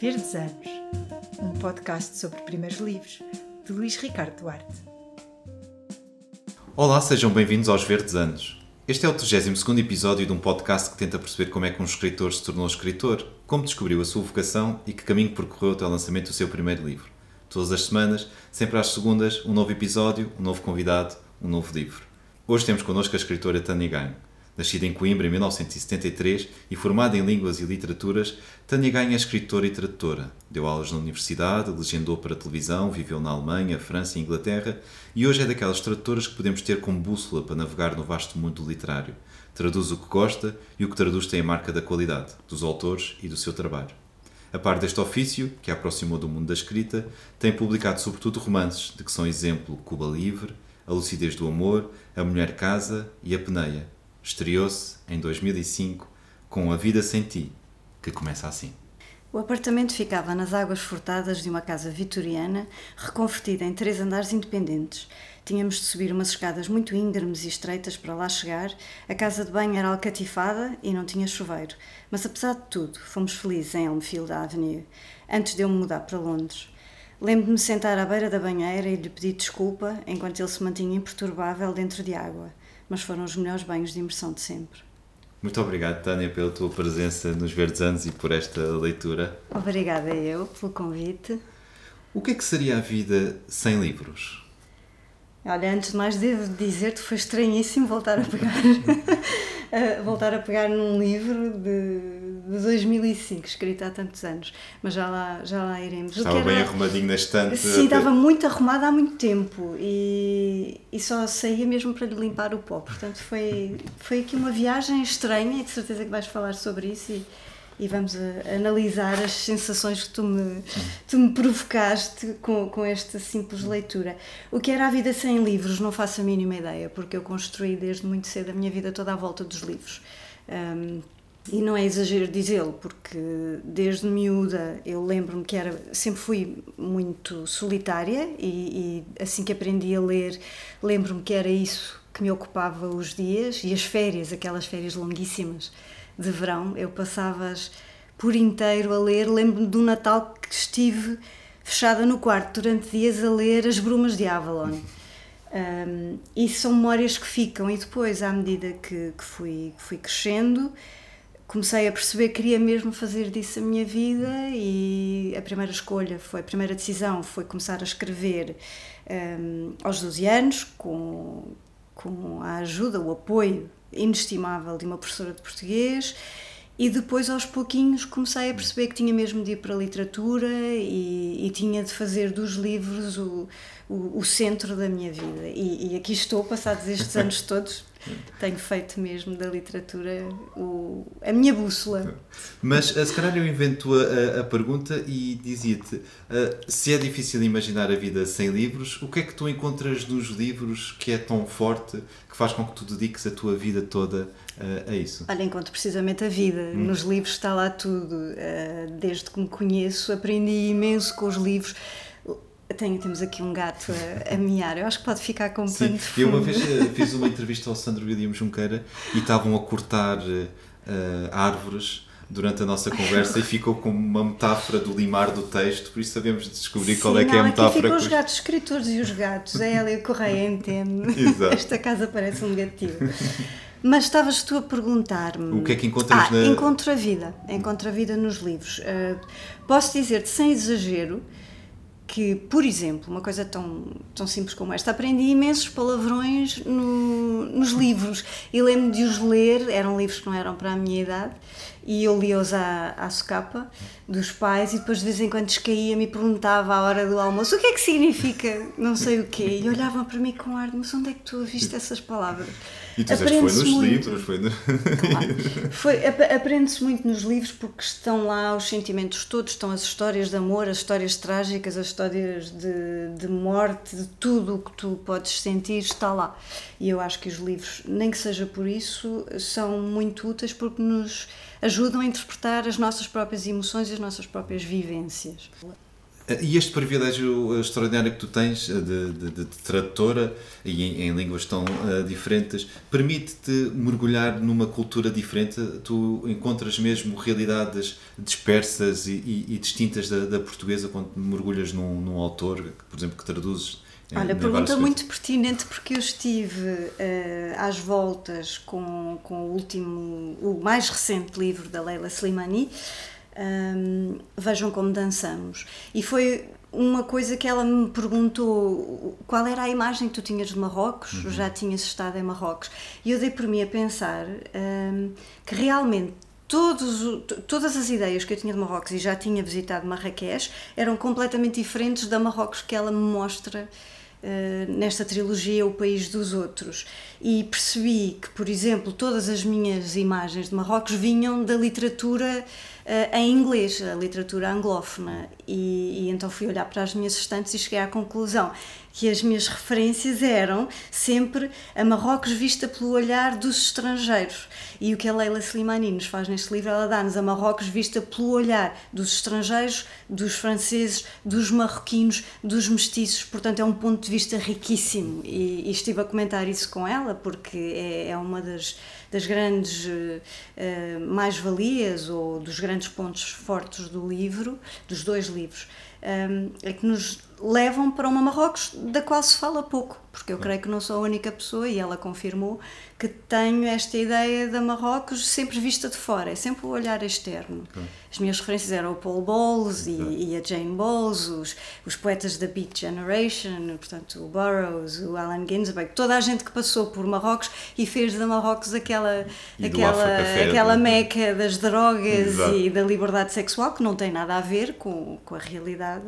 Verdes Anos, um podcast sobre primeiros livros, de Luís Ricardo Duarte. Olá, sejam bem-vindos aos Verdes Anos. Este é o 32 episódio de um podcast que tenta perceber como é que um escritor se tornou escritor, como descobriu a sua vocação e que caminho percorreu até o lançamento do seu primeiro livro. Todas as semanas, sempre às segundas, um novo episódio, um novo convidado, um novo livro. Hoje temos connosco a escritora Tânia Ganho. Nascida em Coimbra em 1973 e formada em Línguas e Literaturas, Tânia Ganho é escritora e tradutora. Deu aulas na universidade, legendou para televisão, viveu na Alemanha, França e Inglaterra e hoje é daquelas tradutoras que podemos ter como bússola para navegar no vasto mundo literário. Traduz o que gosta e o que traduz tem a marca da qualidade, dos autores e do seu trabalho. A par deste ofício, que a aproximou do mundo da escrita, tem publicado sobretudo romances, de que são exemplo Cuba Livre, A Lucidez do Amor, A Mulher Casa e A Peneia, estreou-se em 2005 com A Vida Sem Ti, que começa assim. O apartamento ficava nas águas furtadas de uma casa vitoriana, reconvertida em três andares independentes. Tínhamos de subir umas escadas muito íngremes e estreitas para lá chegar. A casa de banho era alcatifada e não tinha chuveiro. Mas apesar de tudo, fomos felizes em Elmfield Avenue, antes de eu me mudar para Londres. Lembro-me sentar à beira da banheira e lhe pedir desculpa enquanto ele se mantinha imperturbável dentro de água mas foram os melhores banhos de imersão de sempre. Muito obrigado, Tânia, pela tua presença nos Verdes Anos e por esta leitura. Obrigada eu pelo convite. O que é que seria a vida sem livros? Olha, antes de mais devo dizer-te foi estranhíssimo voltar a pegar voltar a pegar num livro de, de 2005, escrito há tantos anos, mas já lá, já lá iremos. Estava era, bem arrumadinho na estante. Sim, estava muito arrumado há muito tempo e, e só saía mesmo para lhe limpar o pó, portanto foi, foi aqui uma viagem estranha e de certeza que vais falar sobre isso e, e vamos analisar as sensações que tu me, tu me provocaste com, com esta simples leitura. O que era a vida sem livros, não faço a mínima ideia, porque eu construí desde muito cedo a minha vida toda à volta dos livros. Um, e não é exagero dizê-lo, porque desde miúda eu lembro-me que era, sempre fui muito solitária e, e assim que aprendi a ler, lembro-me que era isso que me ocupava os dias e as férias, aquelas férias longuíssimas de verão, eu passava por inteiro a ler. Lembro-me um Natal que estive fechada no quarto durante dias a ler As Brumas de Avalon. Um, e são memórias que ficam, e depois, à medida que, que, fui, que fui crescendo, comecei a perceber que queria mesmo fazer disso a minha vida e a primeira escolha foi, a primeira decisão foi começar a escrever um, aos 12 anos, com, com a ajuda, o apoio inestimável de uma professora de português e depois aos pouquinhos comecei a perceber que tinha mesmo de ir para a literatura e, e tinha de fazer dos livros o, o, o centro da minha vida. E, e, aqui estou passados estes anos todos tenho feito mesmo da literatura o, a minha bússola. Mas eh, se calhar eu invento a, a pergunta e dizia-te: uh, se é difícil imaginar a vida sem livros, o que é que tu encontras nos livros que é tão forte que faz com que tu dediques a tua vida toda uh, a isso? Olha, encontro precisamente a vida. Hum. Nos livros está lá tudo. Uh, desde que me conheço, aprendi imenso com os livros tenho, temos aqui um gato a, a miar, eu acho que pode ficar como Sim, pano eu uma vez eh, fiz uma entrevista ao Sandro William Junqueira e estavam a cortar uh, árvores durante a nossa conversa e ficou como uma metáfora do limar do texto, por isso sabemos descobrir Sim, qual é não, que é a metáfora. Aqui ficam os gatos escritores e os gatos, a Hélia Correia entende. Exato. Esta casa parece um gatinho. Mas estavas tu a perguntar-me. O que é que encontras ah, na. Encontro a vida. Encontro a vida nos livros. Uh, posso dizer-te, sem exagero, que, por exemplo, uma coisa tão, tão simples como esta, aprendi imensos palavrões no, nos livros e lembro de os ler, eram livros que não eram para a minha idade, e eu lia-os à, à socapa dos pais e depois de vez em quando descaía-me e perguntava à hora do almoço o que é que significa não sei o quê e olhavam para mim com ar, mas onde é que tu viste essas palavras? E tu disseste, foi nos muito. livros, foi no... claro. foi, Aprende-se muito nos livros porque estão lá os sentimentos todos, estão as histórias de amor, as histórias trágicas, as histórias de, de morte, de tudo o que tu podes sentir está lá. E eu acho que os livros, nem que seja por isso, são muito úteis porque nos ajudam a interpretar as nossas próprias emoções e as nossas próprias vivências. E este privilégio extraordinário que tu tens de, de, de tradutora e em, em, línguas tão uh, diferentes permite-te mergulhar numa cultura diferente. Tu encontras mesmo realidades dispersas e, e, e distintas da, da, portuguesa quando mergulhas num, num autor, por exemplo, que traduzes. Olha, pergunta muito pertinente porque eu estive uh, às voltas com, com o último, o mais recente livro da Leila Slimani um, vejam como dançamos. E foi uma coisa que ela me perguntou qual era a imagem que tu tinhas de Marrocos, uhum. já tinhas estado em Marrocos. E eu dei por mim a pensar um, que realmente todos, todas as ideias que eu tinha de Marrocos e já tinha visitado Marrakech eram completamente diferentes da Marrocos que ela me mostra uh, nesta trilogia O País dos Outros. E percebi que, por exemplo, todas as minhas imagens de Marrocos vinham da literatura em inglês, a literatura anglófona. E, e, então fui olhar para as minhas estantes e cheguei à conclusão que as minhas referências eram sempre a Marrocos vista pelo olhar dos estrangeiros. E o que a Leila Slimani nos faz neste livro, ela dá-nos a Marrocos vista pelo olhar dos estrangeiros, dos franceses, dos marroquinos, dos mestiços. Portanto, é um ponto de vista riquíssimo. E, e estive a comentar isso com ela, porque é, é uma das das grandes uh, mais-valias ou dos grandes pontos fortes do livro, dos dois livros, um, é que nos levam para uma Marrocos da qual se fala pouco, porque eu creio que não sou a única pessoa, e ela confirmou, que tenho esta ideia da Marrocos sempre vista de fora, é sempre o olhar externo. As minhas referências eram o Paul Bowles e, e, a Jane Bowles, os, os poetas da Beat Generation, portanto o Burroughs, o Allen Ginsberg, toda a gente que passou por Marrocos e fez da Marrocos aquela, aquela, aquela meca das drogas Exato. e da liberdade sexual, que não tem nada a ver com, com a realidade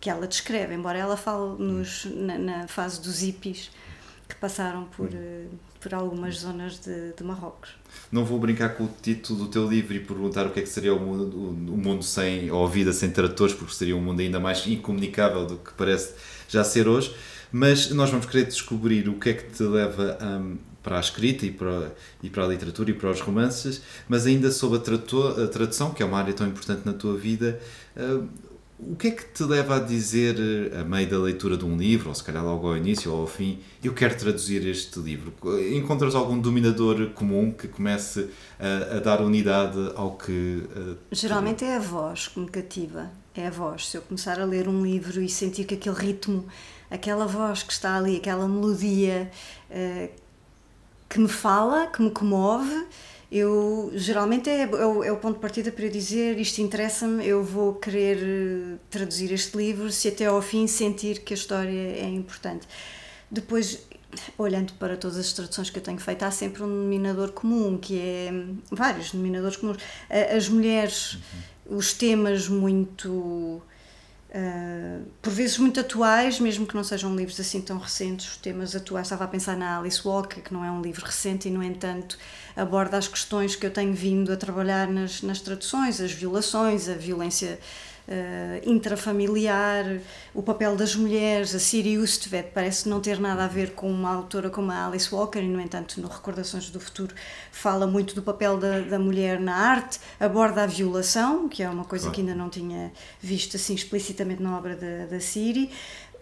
que ela descreve, embora ela fale nos, na, na fase dos hippies que passaram por, uh, por algumas zonas de, de, Marrocos. Não vou brincar com o título do teu livro e perguntar o que é que seria o mundo, o mundo sem, ou a vida sem tratores, porque seria um mundo ainda mais incomunicável do que parece já ser hoje, mas nós vamos querer descobrir o que é que te leva um, para a escrita e para, e para a literatura e para os romances, mas ainda sobre a, tradução, que é uma área tão importante na tua vida, uh, o que é que te leva a dizer, a meio da leitura de um livro, ou se calhar logo ao início ou ao fim, eu quero traduzir este livro? Encontras algum dominador comum que comece a, a dar unidade ao que. Geralmente é a voz que me cativa. É a voz. Se eu começar a ler um livro e sentir que aquele ritmo, aquela voz que está ali, aquela melodia uh, que me fala, que me comove eu geralmente é, é, o, é, o, ponto de partida para eu dizer isto interessa-me, eu vou querer eh, traduzir este livro se até ao fim sentir que a história é importante. Depois, olhando para todas as traduções que eu tenho feito, há sempre um denominador comum, que é vários denominadores comuns. As mulheres, uhum. os temas muito Uh, por vezes muito atuais, mesmo que não sejam livros assim tão recentes, temas atuais. Estava a pensar na Alice Walker, que não é um livro recente e, no entanto, aborda as questões que eu tenho vindo a trabalhar nas, nas traduções, as violações, a violência uh, intrafamiliar, o papel das mulheres, a Siri Ustvedt parece não ter nada a ver com uma autora como a Alice Walker e, no entanto, no Recordações do Futuro fala muito do papel da, da mulher na arte, aborda a violação, que é uma coisa claro. que ainda não tinha visto assim explicitamente na obra da, da Siri.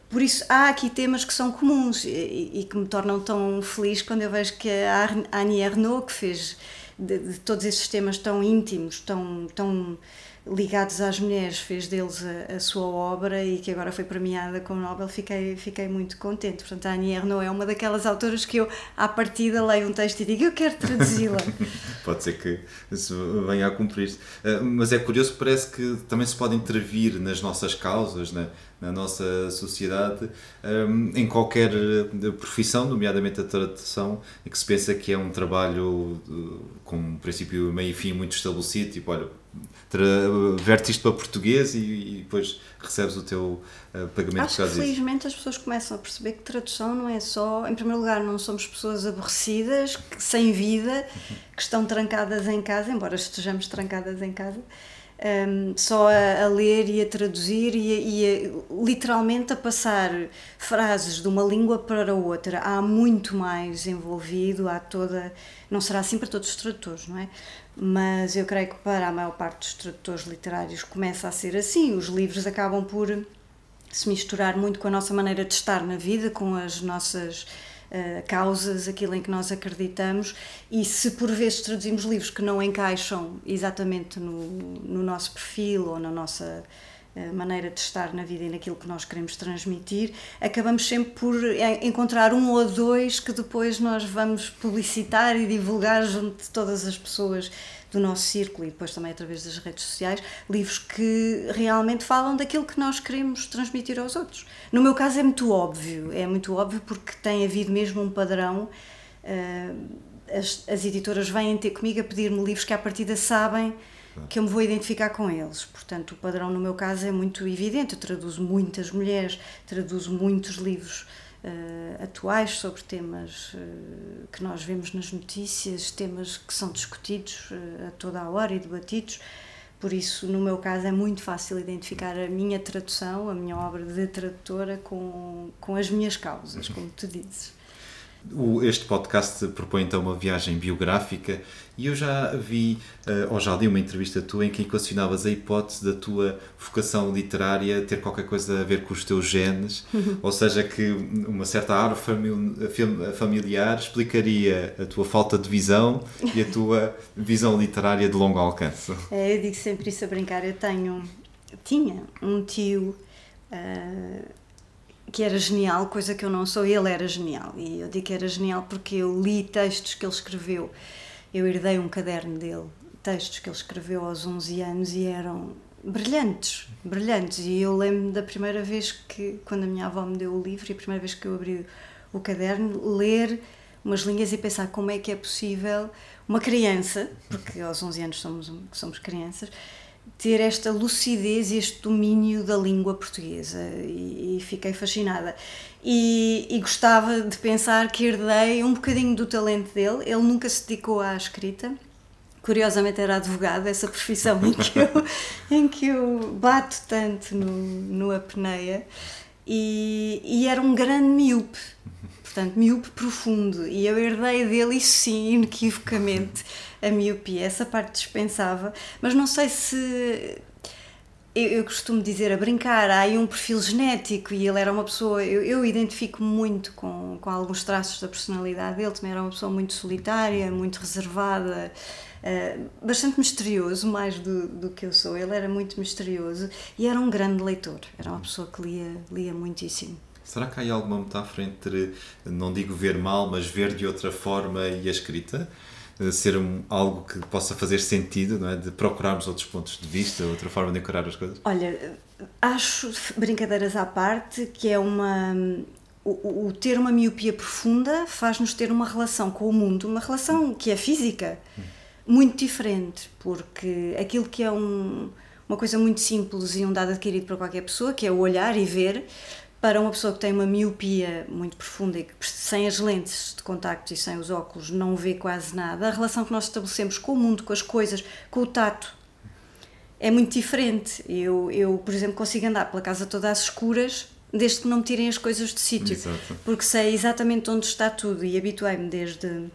Por isso, há aqui temas que são comuns e, e, que me tornam tão feliz quando eu vejo que a Annie Ernaux, que fez de, de todos esses temas tão íntimos, tão, tão ligados às mulheres, fez deles a, a, sua obra e que agora foi premiada com o Nobel, fiquei, fiquei muito contente. Portanto, a Annie Ernaux é uma daquelas autoras que eu, à partida, leio um texto e digo eu quero traduzi-la. Pode ser que isso venha a cumprir-se. Uh, mas é curioso, parece que também se pode intervir nas nossas causas, na, na nossa sociedade, um, em qualquer eh, profissão, nomeadamente a tradução, que se pensa que é um trabalho com um princípio, meio e fim muito estabelecido, tipo, olha vertes isto para português e, e, depois recebes o teu uh, pagamento Acho que felizmente as pessoas começam a perceber que tradução não é só, em primeiro lugar, não somos pessoas aborrecidas, que, sem vida, que estão trancadas em casa, embora estejamos trancadas em casa. Um, só a, a, ler e a traduzir e, e a, literalmente a passar frases de uma língua para outra. Há muito mais envolvido, há toda. Não será assim para todos os tradutores, não é? Mas eu creio que para a maior parte dos tradutores literários começa a ser assim. Os livros acabam por se misturar muito com a nossa maneira de estar na vida, com as nossas uh, causas, aquilo em que nós acreditamos, e se por vezes traduzimos livros que não encaixam exatamente no, no nosso perfil ou na nossa uh, maneira de estar na vida e naquilo que nós queremos transmitir, acabamos sempre por encontrar um ou dois que depois nós vamos publicitar e divulgar junto de todas as pessoas do nosso círculo e depois também através das redes sociais, livros que realmente falam daquilo que nós queremos transmitir aos outros. No meu caso é muito óbvio, é muito óbvio porque tem havido mesmo um padrão. Uh, as, as editoras vêm ter comigo a pedir-me livros que à partida sabem que eu me vou identificar com eles. Portanto, o padrão no meu caso é muito evidente. Eu traduzo muitas mulheres, traduzo muitos livros uh, atuais sobre temas uh, que nós vemos nas notícias, temas que são discutidos uh, a toda a hora e debatidos. Por isso, no meu caso, é muito fácil identificar a minha tradução, a minha obra de tradutora, com, com as minhas causas, como tu dizes. Este podcast propõe então uma viagem biográfica e eu já vi, eh, ou já li uma entrevista tua em que equacionavas a hipótese da tua vocação literária ter qualquer coisa a ver com os teus genes, uhum. ou seja, que uma certa árvore familiar explicaria a tua falta de visão e a tua visão literária de longo alcance. É, eu digo sempre isso a brincar. Eu tenho, tinha um tio. Uh que era genial, coisa que eu não sou, ele era genial. E eu digo que era genial porque eu li textos que ele escreveu. Eu herdei um caderno dele, textos que ele escreveu aos 11 anos e eram brilhantes, brilhantes. E eu lembro da primeira vez que, quando a minha avó me deu o livro, e a primeira vez que eu abri o caderno, ler umas linhas e pensar como é que é possível uma criança, porque aos 11 anos somos, somos crianças, ter esta lucidez e este domínio da língua portuguesa e, e fiquei fascinada. E, e, gostava de pensar que herdei um bocadinho do talento dele. Ele nunca se dedicou à escrita. Curiosamente era advogado, essa profissão em que eu, em que eu bato tanto no, no apneia. E, e era um grande miúpe, portanto, miúpe profundo. E eu herdei dele, isso sim, inequivocamente a miopia, essa parte dispensava, mas não sei se eu, eu, costumo dizer a brincar, há aí um perfil genético e ele era uma pessoa, eu, eu identifico muito com, com alguns traços da personalidade dele, também era uma pessoa muito solitária, muito reservada, uh, bastante misterioso, mais do, do que eu sou. Ele era muito misterioso e era um grande leitor, era uma pessoa que lia, lia muitíssimo. Será que há alguma metáfora entre, não digo ver mal, mas ver de outra forma e a escrita? Ser um, algo que possa fazer sentido, não é? De procurarmos outros pontos de vista, outra forma de encarar as coisas? Olha, acho, brincadeiras à parte, que é uma. O, o ter uma miopia profunda faz-nos ter uma relação com o mundo, uma relação que é física, muito diferente, porque aquilo que é um, uma coisa muito simples e um dado adquirido para qualquer pessoa, que é o olhar e ver, para uma pessoa que tem uma miopia muito profunda e que sem as lentes de contacto e sem os óculos não vê quase nada, a relação que nós estabelecemos com o mundo, com as coisas, com o tato, é muito diferente. Eu, eu por exemplo, consigo andar pela casa toda às escuras desde que não me tirem as coisas de sítio, porque sei exatamente onde está tudo e habituei-me desde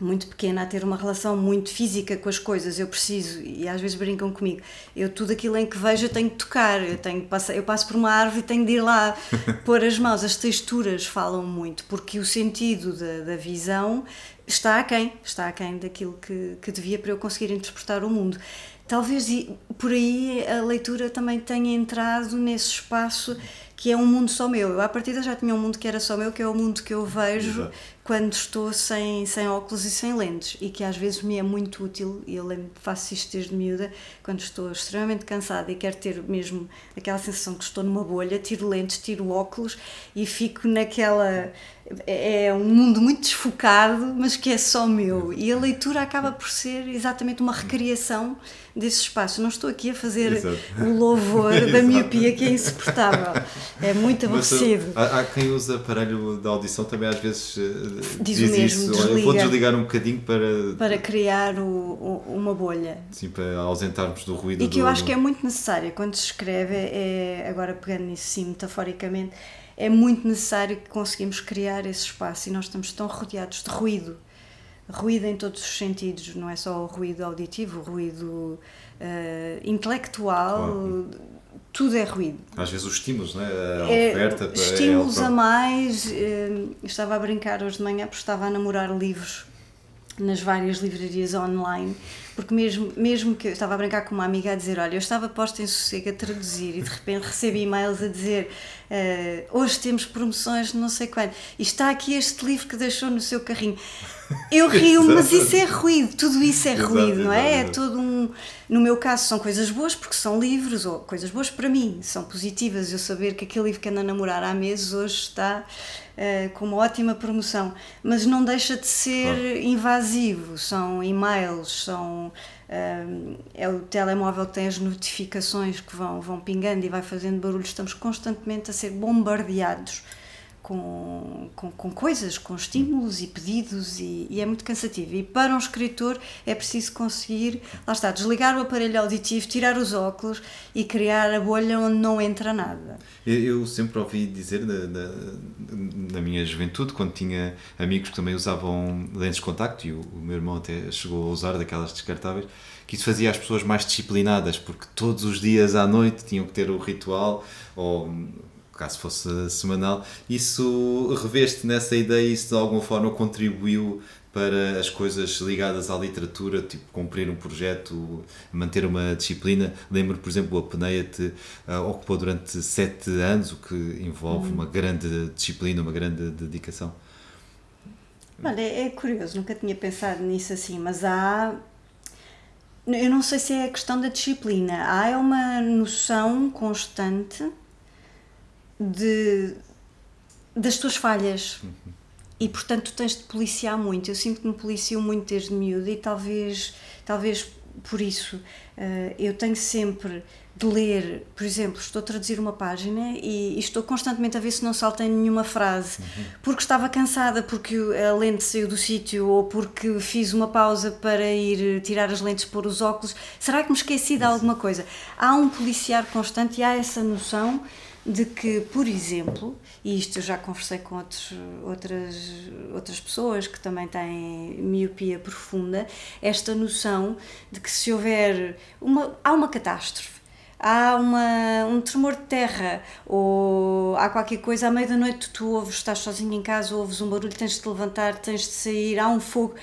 muito pequena a ter uma relação muito física com as coisas. Eu preciso, e às vezes brincam comigo, eu tudo aquilo em que vejo eu tenho que tocar, eu, tenho passar, eu passo por uma árvore e tenho de ir lá pôr as mãos. As texturas falam muito, porque o sentido da, da visão está aquém, está aquém daquilo que, que devia para eu conseguir interpretar o mundo. Talvez por aí a leitura também tenha entrado nesse espaço que é um mundo só meu. Eu, à partida, já tinha um mundo que era só meu, que é o mundo que eu vejo Exato. Quando estou sem, sem óculos e sem lentes e que às vezes me é muito útil. E eu lembro, faço isto desde miúda, quando estou extremamente cansada e quero ter mesmo aquela sensação que estou numa bolha, tiro lentes, tiro óculos e fico naquela. É um mundo muito desfocado, mas que é só meu. E a leitura acaba por ser exatamente uma recriação desse espaço. Não estou aqui a fazer Exato. o louvor da miopia que é insuportável. É muito aborrecido. Há, há, quem usa aparelho de audição também às vezes eh, diz, diz o mesmo, isso. Vou desligar um bocadinho para... Para criar o, o, uma bolha. Sim, para ausentarmos do ruído. E que do... eu acho que é muito necessário quando se escreve, é, agora pegando nisso sim, metaforicamente, é muito necessário que conseguimos criar esse espaço e nós estamos tão rodeados de ruído ruído em todos os sentidos, não é só o ruído auditivo, o ruído uh, intelectual, claro. tudo é ruído. Às vezes os estímulos, não é? A é, oferta. É estímulos é a mais. Uh, estava a brincar hoje de manhã porque estava a namorar livros nas várias livrarias online, porque mesmo, mesmo que eu estava a brincar com uma amiga a dizer, olha, eu estava posta em sossego a traduzir e de repente recebi e-mails a dizer uh, hoje temos promoções não sei quando, e está aqui este livro que deixou no seu carrinho. Eu rio, mas isso é ruído, tudo isso é ruído, não é? É todo um. No meu caso, são coisas boas porque são livros, ou coisas boas para mim, são positivas. Eu saber que aquele livro que anda a namorar há meses hoje está uh, com uma ótima promoção, mas não deixa de ser claro. invasivo. São e-mails, são. Uh, é o telemóvel que tem as notificações que vão, vão pingando e vai fazendo barulho. Estamos constantemente a ser bombardeados com, com, coisas, com estímulos e pedidos e, e, é muito cansativo. E para um escritor é preciso conseguir, lá está, desligar o aparelho auditivo, tirar os óculos e criar a bolha onde não entra nada. Eu, sempre ouvi dizer na, na, na, minha juventude, quando tinha amigos que também usavam lentes de contacto, e o, o meu irmão até chegou a usar daquelas descartáveis, que isso fazia as pessoas mais disciplinadas, porque todos os dias à noite tinham que ter o ritual, ou caso fosse semanal, isso reveste nessa ideia, isso de alguma forma contribuiu para as coisas ligadas à literatura, tipo cumprir um projeto, manter uma disciplina. Lembro, por exemplo, a Peneia-te uh, ocupou durante sete anos, o que envolve hum. uma grande disciplina, uma grande dedicação. Olha, é curioso, nunca tinha pensado nisso assim, mas há. Eu não sei se é a questão da disciplina, há uma noção constante de, das tuas falhas. Uhum. E portanto tu tens de policiar muito. Eu sinto que me policio muito desde miúdo e talvez, talvez por isso uh, eu tenho sempre de ler, por exemplo, estou a traduzir uma página e, e estou constantemente a ver se não saltei nenhuma frase, uhum. porque estava cansada, porque a lente saiu do sítio ou porque fiz uma pausa para ir tirar as lentes pôr os óculos. Será que me esqueci de alguma coisa? Há um policiar constante e há essa noção de que, por exemplo, e isto eu já conversei com outros, outras, outras pessoas que também têm miopia profunda, esta noção de que se houver uma, há uma catástrofe, há uma, um tremor de terra ou há qualquer coisa, à meia da noite tu ouves, estás sozinho em casa, ouves um barulho, tens de te levantar, tens de sair, há um fogo.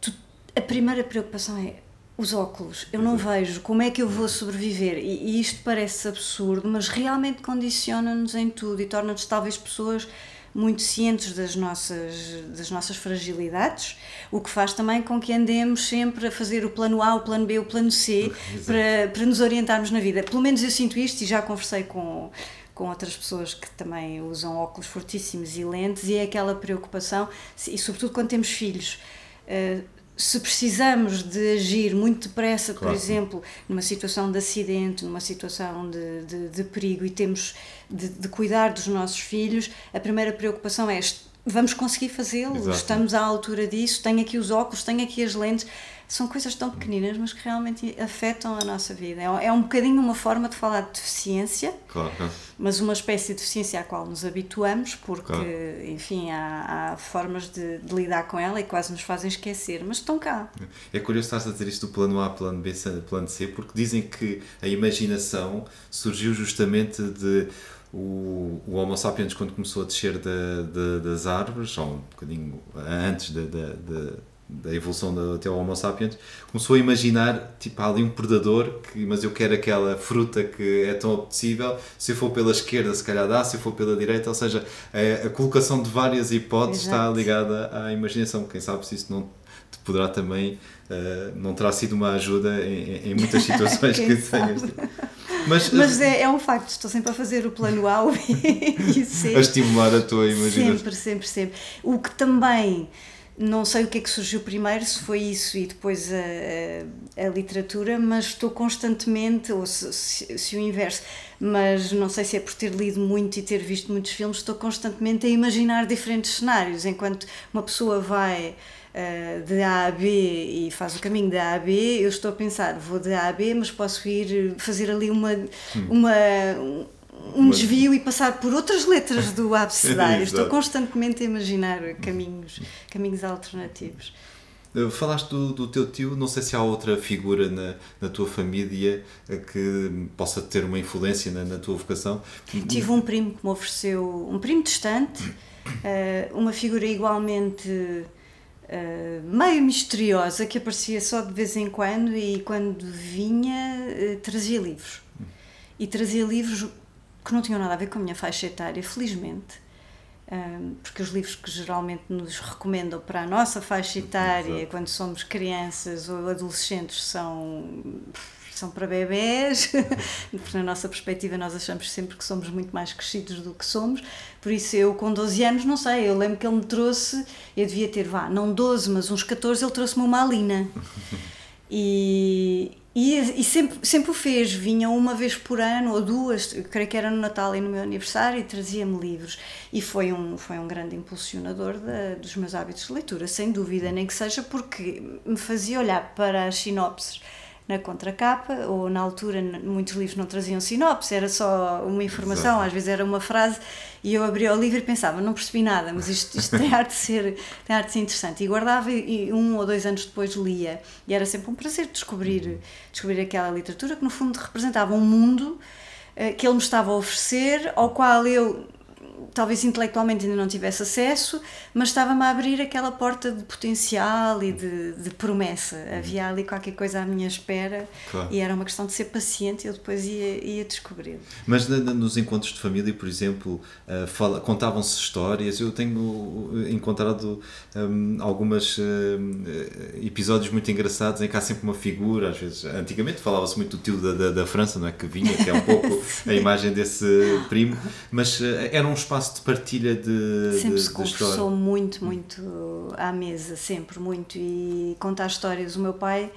Tu, a primeira preocupação é os óculos, eu não vejo como é que eu vou sobreviver. E, e isto parece absurdo, mas realmente condiciona-nos em tudo e torna-nos talvez pessoas muito cientes das nossas, das nossas fragilidades, o que faz também com que andemos sempre a fazer o plano A, o plano B, o plano C, para, para nos orientarmos na vida. Pelo menos eu sinto isto e já conversei com, com outras pessoas que também usam óculos fortíssimos e lentes e é aquela preocupação, e sobretudo quando temos filhos. Uh, se precisamos de agir muito depressa, claro. por exemplo, numa situação de acidente, numa situação de, de, de perigo e temos de, de, cuidar dos nossos filhos, a primeira preocupação é vamos conseguir fazê-lo, estamos à altura disso, tenho aqui os óculos, tenho aqui as lentes são coisas tão pequeninas, mas que realmente afetam a nossa vida. É, é um bocadinho uma forma de falar de deficiência, claro. mas uma espécie de deficiência à qual nos habituamos, porque, claro. enfim, há, há formas de, de, lidar com ela e quase nos fazem esquecer, mas estão cá. É curioso estar a dizer isto do plano A, plano B, plano C, porque dizem que a imaginação surgiu justamente de o, o Homo sapiens, quando começou a descer das árvores, ou um bocadinho antes de, de, de da evolução até ao Homo sapiens, começou a imaginar, tipo, há ali um predador, que, mas eu quero aquela fruta que é tão apetecível, se eu for pela esquerda se calhar dá, se eu for pela direita, ou seja, a, a colocação de várias hipóteses Exato. está ligada à imaginação, quem sabe se isso não te poderá também, uh, não terá sido uma ajuda em, em muitas situações que tenhas. Mas, Mas é, é, um facto, estou sempre a fazer o plano A e sempre, a estimular a tua imaginação. Sempre, sempre, sempre. O que também não sei o que é que surgiu primeiro, se foi isso e depois a, a, a literatura, mas estou constantemente, ou se, se, se, o inverso, mas não sei se é por ter lido muito e ter visto muitos filmes, estou constantemente a imaginar diferentes cenários. Enquanto uma pessoa vai uh, de A a B e faz o caminho de A a B, eu estou a pensar, vou de A a B, mas posso ir fazer ali uma, hum. uma um desvio e passar por outras letras do abecedário. Estou constantemente a imaginar caminhos, caminhos alternativos. Eh, falaste do, do, teu tio, não sei se há outra figura na, na tua família eh, que possa ter uma influência na, na tua vocação? Tive um primo que me ofereceu, um primo distante, eh, uma figura igualmente meio misteriosa que aparecia só de vez em quando e quando vinha trazia livros. E trazia livros que não tinham nada a ver com a minha faixa etária, felizmente. Um, porque os livros que geralmente nos recomendam para a nossa faixa etária, quando somos crianças ou adolescentes, são, são para bebés, porque na nossa perspectiva nós achamos sempre que somos muito mais crescidos do que somos. Por isso, eu com 12 anos, não sei, eu lembro que ele me trouxe, eu devia ter, vá, não 12, mas uns 14, ele trouxe-me uma Alina. E, e, e, sempre, sempre o fez, vinha uma vez por ano ou duas, creio que era no Natal e no meu aniversário, e trazia-me livros. E foi um, foi um grande impulsionador dos meus hábitos de leitura, sem dúvida, nem que seja porque me fazia olhar para as sinopses na contracapa, ou na altura muitos livros não traziam sinopse, era só uma informação, Exato. às vezes era uma frase, e eu abria o livro e pensava, não percebi nada, mas isto, isto tem, arte de ser, tem arte de ser interessante. E guardava e um ou dois anos depois lia, e era sempre um prazer descobrir, descobrir aquela literatura que no fundo representava um mundo eh, que ele me estava a oferecer, ao qual eu talvez intelectualmente ainda não tivesse acesso, mas estava-me a abrir aquela porta de potencial e de, de promessa. Uhum. Havia ali qualquer coisa à minha espera claro. e era uma questão de ser paciente e eu depois ia, ia descobrir. Mas nos encontros de família, por exemplo, uh, contavam-se histórias. Eu tenho encontrado um, algumas um, episódios muito engraçados em que há sempre uma figura, às vezes, antigamente falava-se muito do tio da, da, da, França, não é? Que vinha, que é um pouco a imagem desse primo, mas uh, era um espaço de partilha de Sempre de, se conversou muito, muito à mesa, sempre, muito. E contar histórias. O meu pai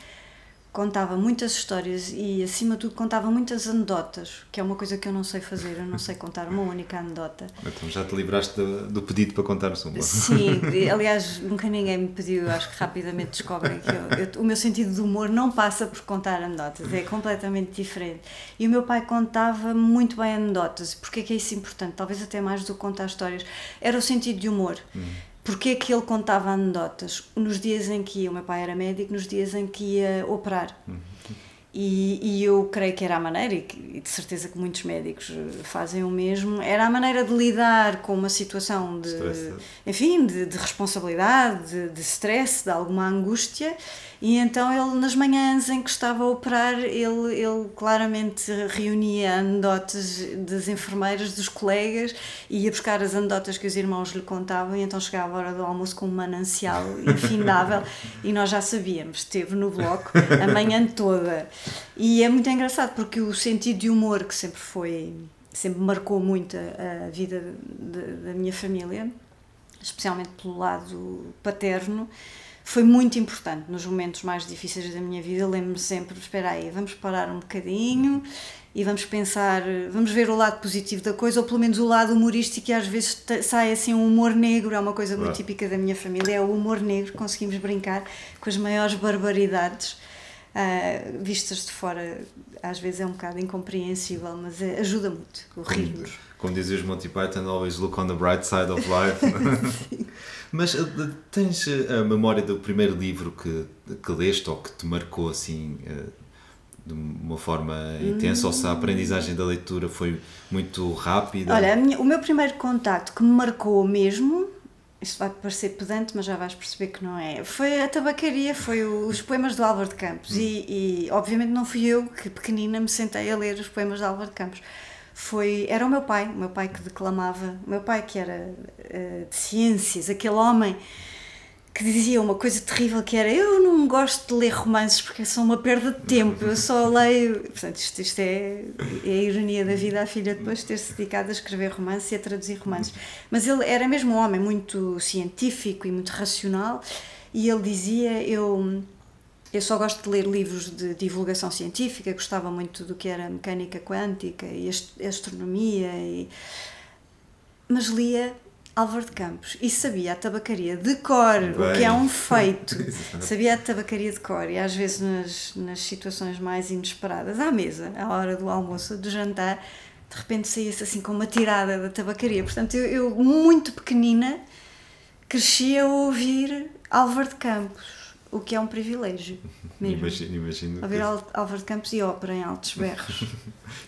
contava muitas histórias e, acima de tudo, contava muitas anedotas, que é uma coisa que eu não sei fazer, eu não sei contar uma única anedota. Então já te livraste do, do pedido para contar-nos uma. Sim, aliás, nunca ninguém me pediu, acho que rapidamente descobrem que eu, eu, o meu sentido de humor não passa por contar anedotas, é completamente diferente. E o meu pai contava muito bem anedotas, porque é que é isso importante? Talvez até mais do que contar histórias. Era o sentido de humor. Hum porque é que ele contava anedotas nos dias em que ia, o meu pai era médico, nos dias em que ia operar. Uhum. E, e, eu creio que era a maneira, e, de certeza que muitos médicos fazem o mesmo, era a maneira de lidar com uma situação de, enfim, de, de responsabilidade, de, de stress, de alguma angústia e então ele, nas manhãs em que estava a operar, ele, ele claramente reunia anedotas das enfermeiras, dos colegas, e ia buscar as anedotas que os irmãos lhe contavam, e então chegava a hora do almoço com um manancial infindável, e nós já sabíamos, esteve no bloco a manhã toda. E é muito engraçado, porque o sentido de humor que sempre foi, sempre marcou muito a, a vida de, da minha família, especialmente pelo lado paterno, foi muito importante nos momentos mais difíceis da minha vida. Lembro-me sempre: espera aí, vamos parar um bocadinho e vamos pensar, vamos ver o lado positivo da coisa, ou pelo menos o lado humorístico, e às vezes sai assim um humor negro, é uma coisa muito típica da minha família, é o humor negro, conseguimos brincar com as maiores barbaridades. Uh, vistas de fora, às vezes é um bocado incompreensível, mas é, ajuda muito o rir-nos. Como dizia os Monty Python, always look on the bright side of life. Mas eh, tens eh, a memória do primeiro livro que, que leste ou que te marcou assim de uma forma intensa hum. ou se a aprendizagem da leitura foi muito rápida? Olha, minha, o meu primeiro contacto que me marcou mesmo, isto vai parecer pedante, mas já vais perceber que não é, foi a tabacaria, foi os poemas do Álvaro de Campos hum. e, e obviamente não fui eu que pequenina me sentei a ler os poemas do Álvaro de Campos foi era o meu pai, o meu pai que declamava, o meu pai que era uh, de ciências, aquele homem que dizia uma coisa terrível que era eu não gosto de ler romances porque são uma perda de tempo, eu só leio. Portanto, isto, isto é, é a ironia da vida, a filha depois de ter-se dedicado a escrever romances e a traduzir romances. Mas ele era mesmo um homem muito científico e muito racional e ele dizia eu eu só gosto de ler livros de divulgação científica, gostava muito do que era mecânica quântica e astronomia, e... mas lia Álvaro de Campos e sabia a tabacaria de cor, Bem. o que é um feito. sabia a tabacaria de cor e às vezes nas, nas situações mais inesperadas, à mesa, à hora do almoço, do jantar, de repente saía-se assim com uma tirada da tabacaria. Portanto, eu, eu muito pequenina crescia a ouvir Álvaro de Campos, o que é um privilégio. Mesmo. Imagino, imagino. Ouvir que... Álvaro de Campos e ópera em altos berros.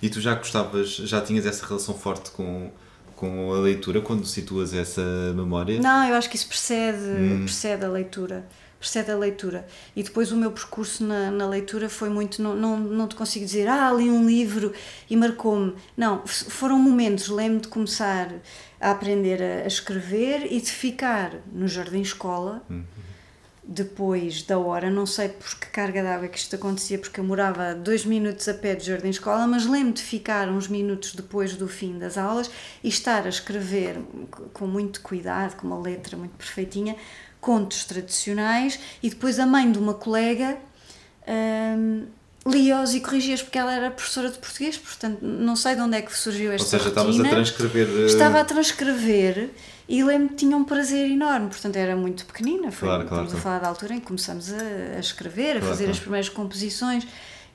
e tu já gostavas, já tinhas essa relação forte com com a leitura quando situas essa memória? Não, eu acho que isso precede, hum. precede a leitura. Precede a leitura. E depois o meu percurso na, na leitura foi muito. Não, não, não te consigo dizer, ah, li um livro e marcou-me. Não, foram momentos. Lembro de começar a aprender a, a, escrever e de ficar no jardim-escola. Uhum depois da hora, não sei por que carga d'água é que isto acontecia, porque eu morava dois minutos a pé do jardim escola, mas lembro de ficar uns minutos depois do fim das aulas e estar a escrever com muito cuidado, com uma letra muito perfeitinha, contos tradicionais e depois a mãe de uma colega hum, lia-os e corrigia-os porque ela era professora de português, portanto não sei de onde é que surgiu esta Ou seja, rotina. estavas a transcrever... Uh... Estava a transcrever e lembro que tinha um prazer enorme, portanto era muito pequenina, foi, claro, claro, estamos claro. a falar da altura em que começamos a, a escrever, a fazer as primeiras composições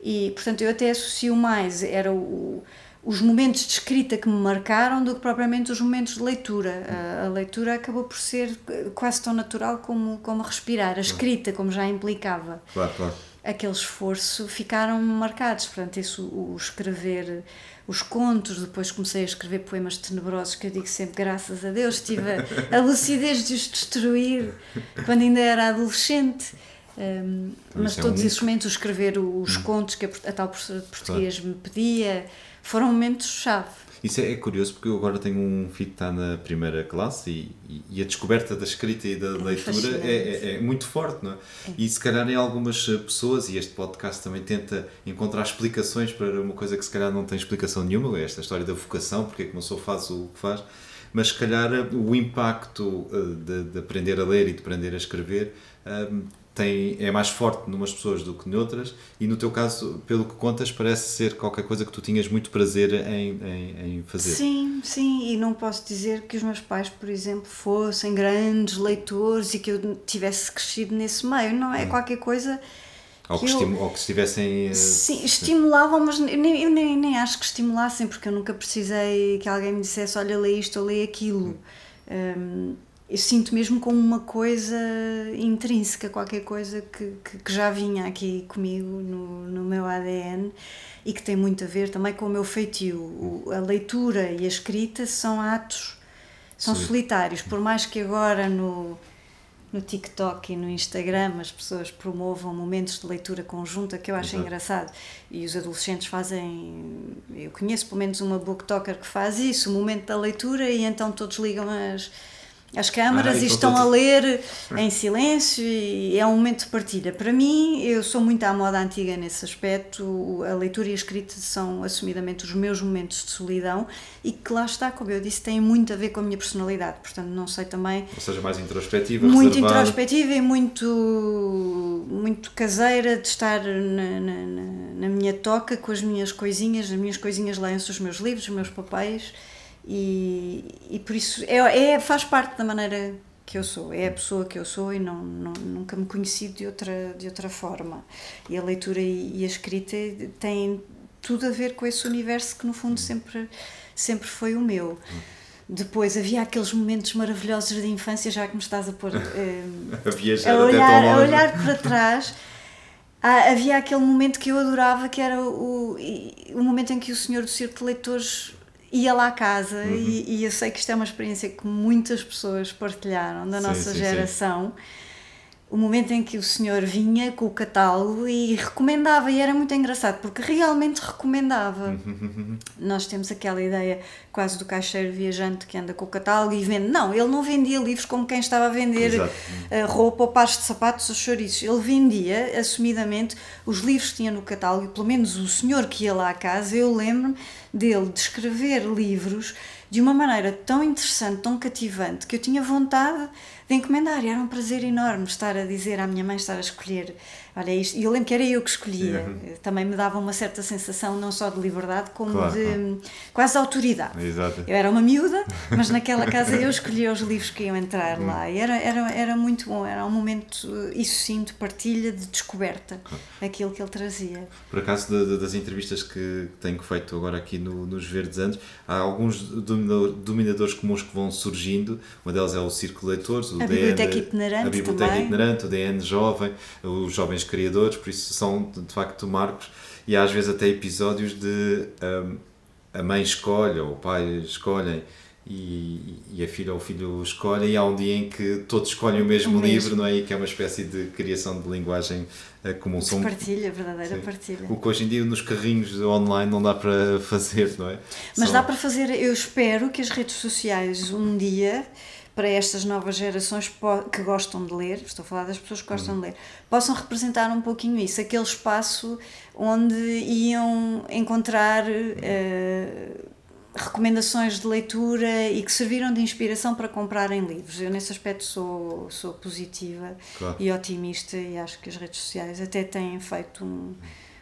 e portanto eu até associo mais, era o, os momentos de escrita que me marcaram do que propriamente os momentos de leitura. A, a, leitura acabou por ser quase tão natural como, como respirar. A escrita, como já implicava claro, claro. aquele esforço, ficaram marcados. Portanto, isso, o escrever os contos, depois comecei a escrever poemas tenebrosos que eu digo sempre, graças a Deus, tive a, a lucidez de os destruir quando ainda era adolescente. Um, mas é todos um... esses momentos, escrever os hum. contos que a, a tal professora de português claro. me pedia, foram momentos-chave. Isso é, é, curioso porque eu agora tenho um filho que está na primeira classe e, e, e a descoberta da escrita e da é leitura é, é, é, muito forte, não é? é? E se calhar em algumas eh, pessoas, e este podcast também tenta encontrar explicações para uma coisa que se calhar não tem explicação nenhuma, é esta história da vocação, porque é que uma pessoa faz o que faz, mas se calhar eh, o impacto eh, de, de aprender a ler e de aprender a escrever tem, é mais forte numas pessoas do que noutras e no teu caso, pelo que contas, parece ser qualquer coisa que tu tinhas muito prazer em, em, em, fazer. Sim, sim, e não posso dizer que os meus pais, por exemplo, fossem grandes leitores e que eu tivesse crescido nesse meio, não é hum. qualquer coisa... Ou que, que, eu, ou que estivessem. Eh, sim, estimulavam, mas nem, eu nem, nem acho que estimulassem, porque eu nunca precisei que alguém me dissesse: olha, lê isto ou lê aquilo. Hum. Um, eu sinto mesmo como uma coisa intrínseca, qualquer coisa que, que, que, já vinha aqui comigo no, no meu ADN e que tem muito a ver também com o meu feitio. O, a leitura e a escrita são atos, são Sim. solitários, por mais que agora no, no TikTok e no Instagram as pessoas promovam momentos de leitura conjunta que eu acho Exato. engraçado e os adolescentes fazem eu conheço pelo menos uma booktalker que faz isso, o momento da leitura e então todos ligam as as câmaras ah, estão a ler em silêncio e é um momento de partilha. Para mim, eu sou muito à moda antiga nesse aspecto, a leitura e a escrita são assumidamente os meus momentos de solidão e que lá está, como eu disse, têm muito a ver com a minha personalidade, portanto não sei também... Ou seja, mais introspectiva, Muito reservada. introspectiva e muito, muito caseira de estar na, na, na minha toca com as minhas coisinhas, as minhas coisinhas leem-se os meus livros, os meus papéis e, e por isso é, é, faz parte da maneira que eu sou, é a pessoa que eu sou e não, não, nunca me conheci de outra, de outra forma. E a leitura e, e a escrita têm tudo a ver com esse universo que no fundo sempre, sempre foi o meu. Depois havia aqueles momentos maravilhosos de infância, já que me estás a pôr eh, a, a, olhar, a olhar para trás. havia aquele momento que eu adorava, que era o, o momento em que o senhor do Circo de Leitores ia lá a casa uhum. e, e, eu sei que isto é uma experiência que muitas pessoas partilharam da sim, nossa sim, geração. Sim. O momento em que o senhor vinha com o catálogo e recomendava, e era muito engraçado, porque realmente recomendava. Nós temos aquela ideia quase do caixeiro viajante que anda com o catálogo e vende. Não, ele não vendia livros como quem estava a vender Exato. uh, roupa ou pares de sapatos ou chouriços. Ele vendia, assumidamente, os livros que tinha no catálogo, e pelo menos o senhor que ia lá à casa, eu lembro-me dele descrever livros de uma maneira tão interessante, tão cativante, que eu tinha vontade de encomendar. E era um prazer enorme estar a dizer à minha mãe, estar a escolher. Olha, isto. E eu lembro que era eu que escolhia. Uhum. Também me dava uma certa sensação, não só de liberdade, como Claro, de quase de autoridade. Exato. Eu era uma miúda, mas naquela casa eu escolhia os livros que iam entrar Hum. lá. E era, era, era muito bom, era um momento, eh, isso sim, de partilha, de descoberta, aquilo que ele trazia. Por acaso, da- da- das entrevistas que tenho feito agora aqui no- nos Verdes Anos, há alguns dominador- dominadores comuns que vão surgindo. Uma delas é o Círculo de Leitores, o A DN, Biblioteca Itinerante a Biblioteca também. Itinerante, o DN Jovem, os Jovens Criadores, por isso são de facto marcos. E há às vezes até episódios de hum, a mãe escolhe ou o pai escolhem. E, e a filha ou o filho escolhem, e há um dia em que todos escolhem o mesmo O mesmo. livro, não é? E que é uma espécie de criação de linguagem eh, comum. São- partilha, verdadeira Sim. partilha. o que hoje em dia nos carrinhos online não dá para fazer, não é? Mas dá para fazer, eu espero que as redes sociais um dia, para estas novas gerações que gostam de ler, estou a falar das pessoas que gostam de ler, possam representar um pouquinho isso, aquele espaço onde iam encontrar eh, recomendações de leitura e que serviram de inspiração para comprarem livros. Eu nesse aspecto sou, sou positiva Claro. e otimista e acho que as redes sociais até têm feito um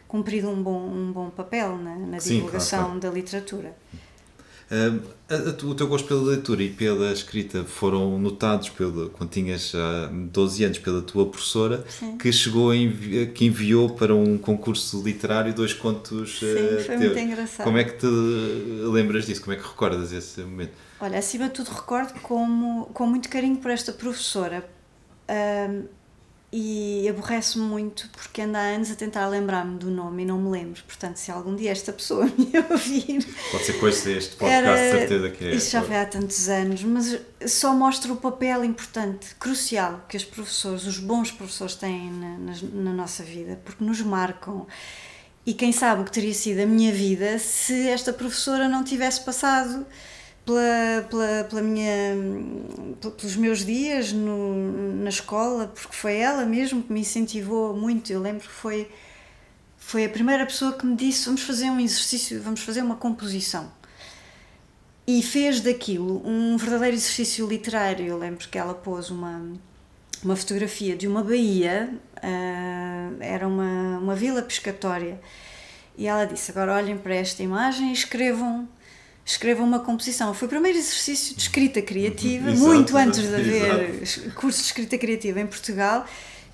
cumprido um bom, um bom papel na, na Sim, divulgação claro, da literatura. O teu gosto pela leitura e pela escrita foram notados pelo, quando tinhas ah, 12 anos pela tua professora Sim. que chegou envi- que enviou para um concurso literário dois contos Sim, ah, foi teus. muito engraçado. Como é que te lembras disso? Como é que recordas esse momento? Olha, acima de tudo recordo como, com muito carinho por esta professora e aborrece-me muito porque anda há anos a tentar lembrar-me do nome e não me lembro. Portanto, se algum dia esta pessoa me ouvir, Pode ser coisa este podcast, era, certeza que é. Isso já foi há tantos anos, mas só mostra o papel importante, crucial, que os professores, os bons professores têm na, nas- na nossa vida, porque nos marcam. E quem sabe o que teria sido a minha vida se esta professora não tivesse passado pela, pela, pela minha, pelos meus dias no, na escola, porque foi ela mesmo que me incentivou muito. Eu lembro que foi, foi a primeira pessoa que me disse: vamos fazer um exercício, vamos fazer uma composição e fez daquilo um verdadeiro exercício literário. Eu lembro que ela pôs uma, uma fotografia de uma baía, ah, era uma, uma vila pescatória, e ela disse: Agora olhem para esta imagem e escrevam. Escrevam uma composição. Foi o primeiro exercício de escrita criativa, Exato, muito antes de exato. haver curso de escrita criativa em Portugal,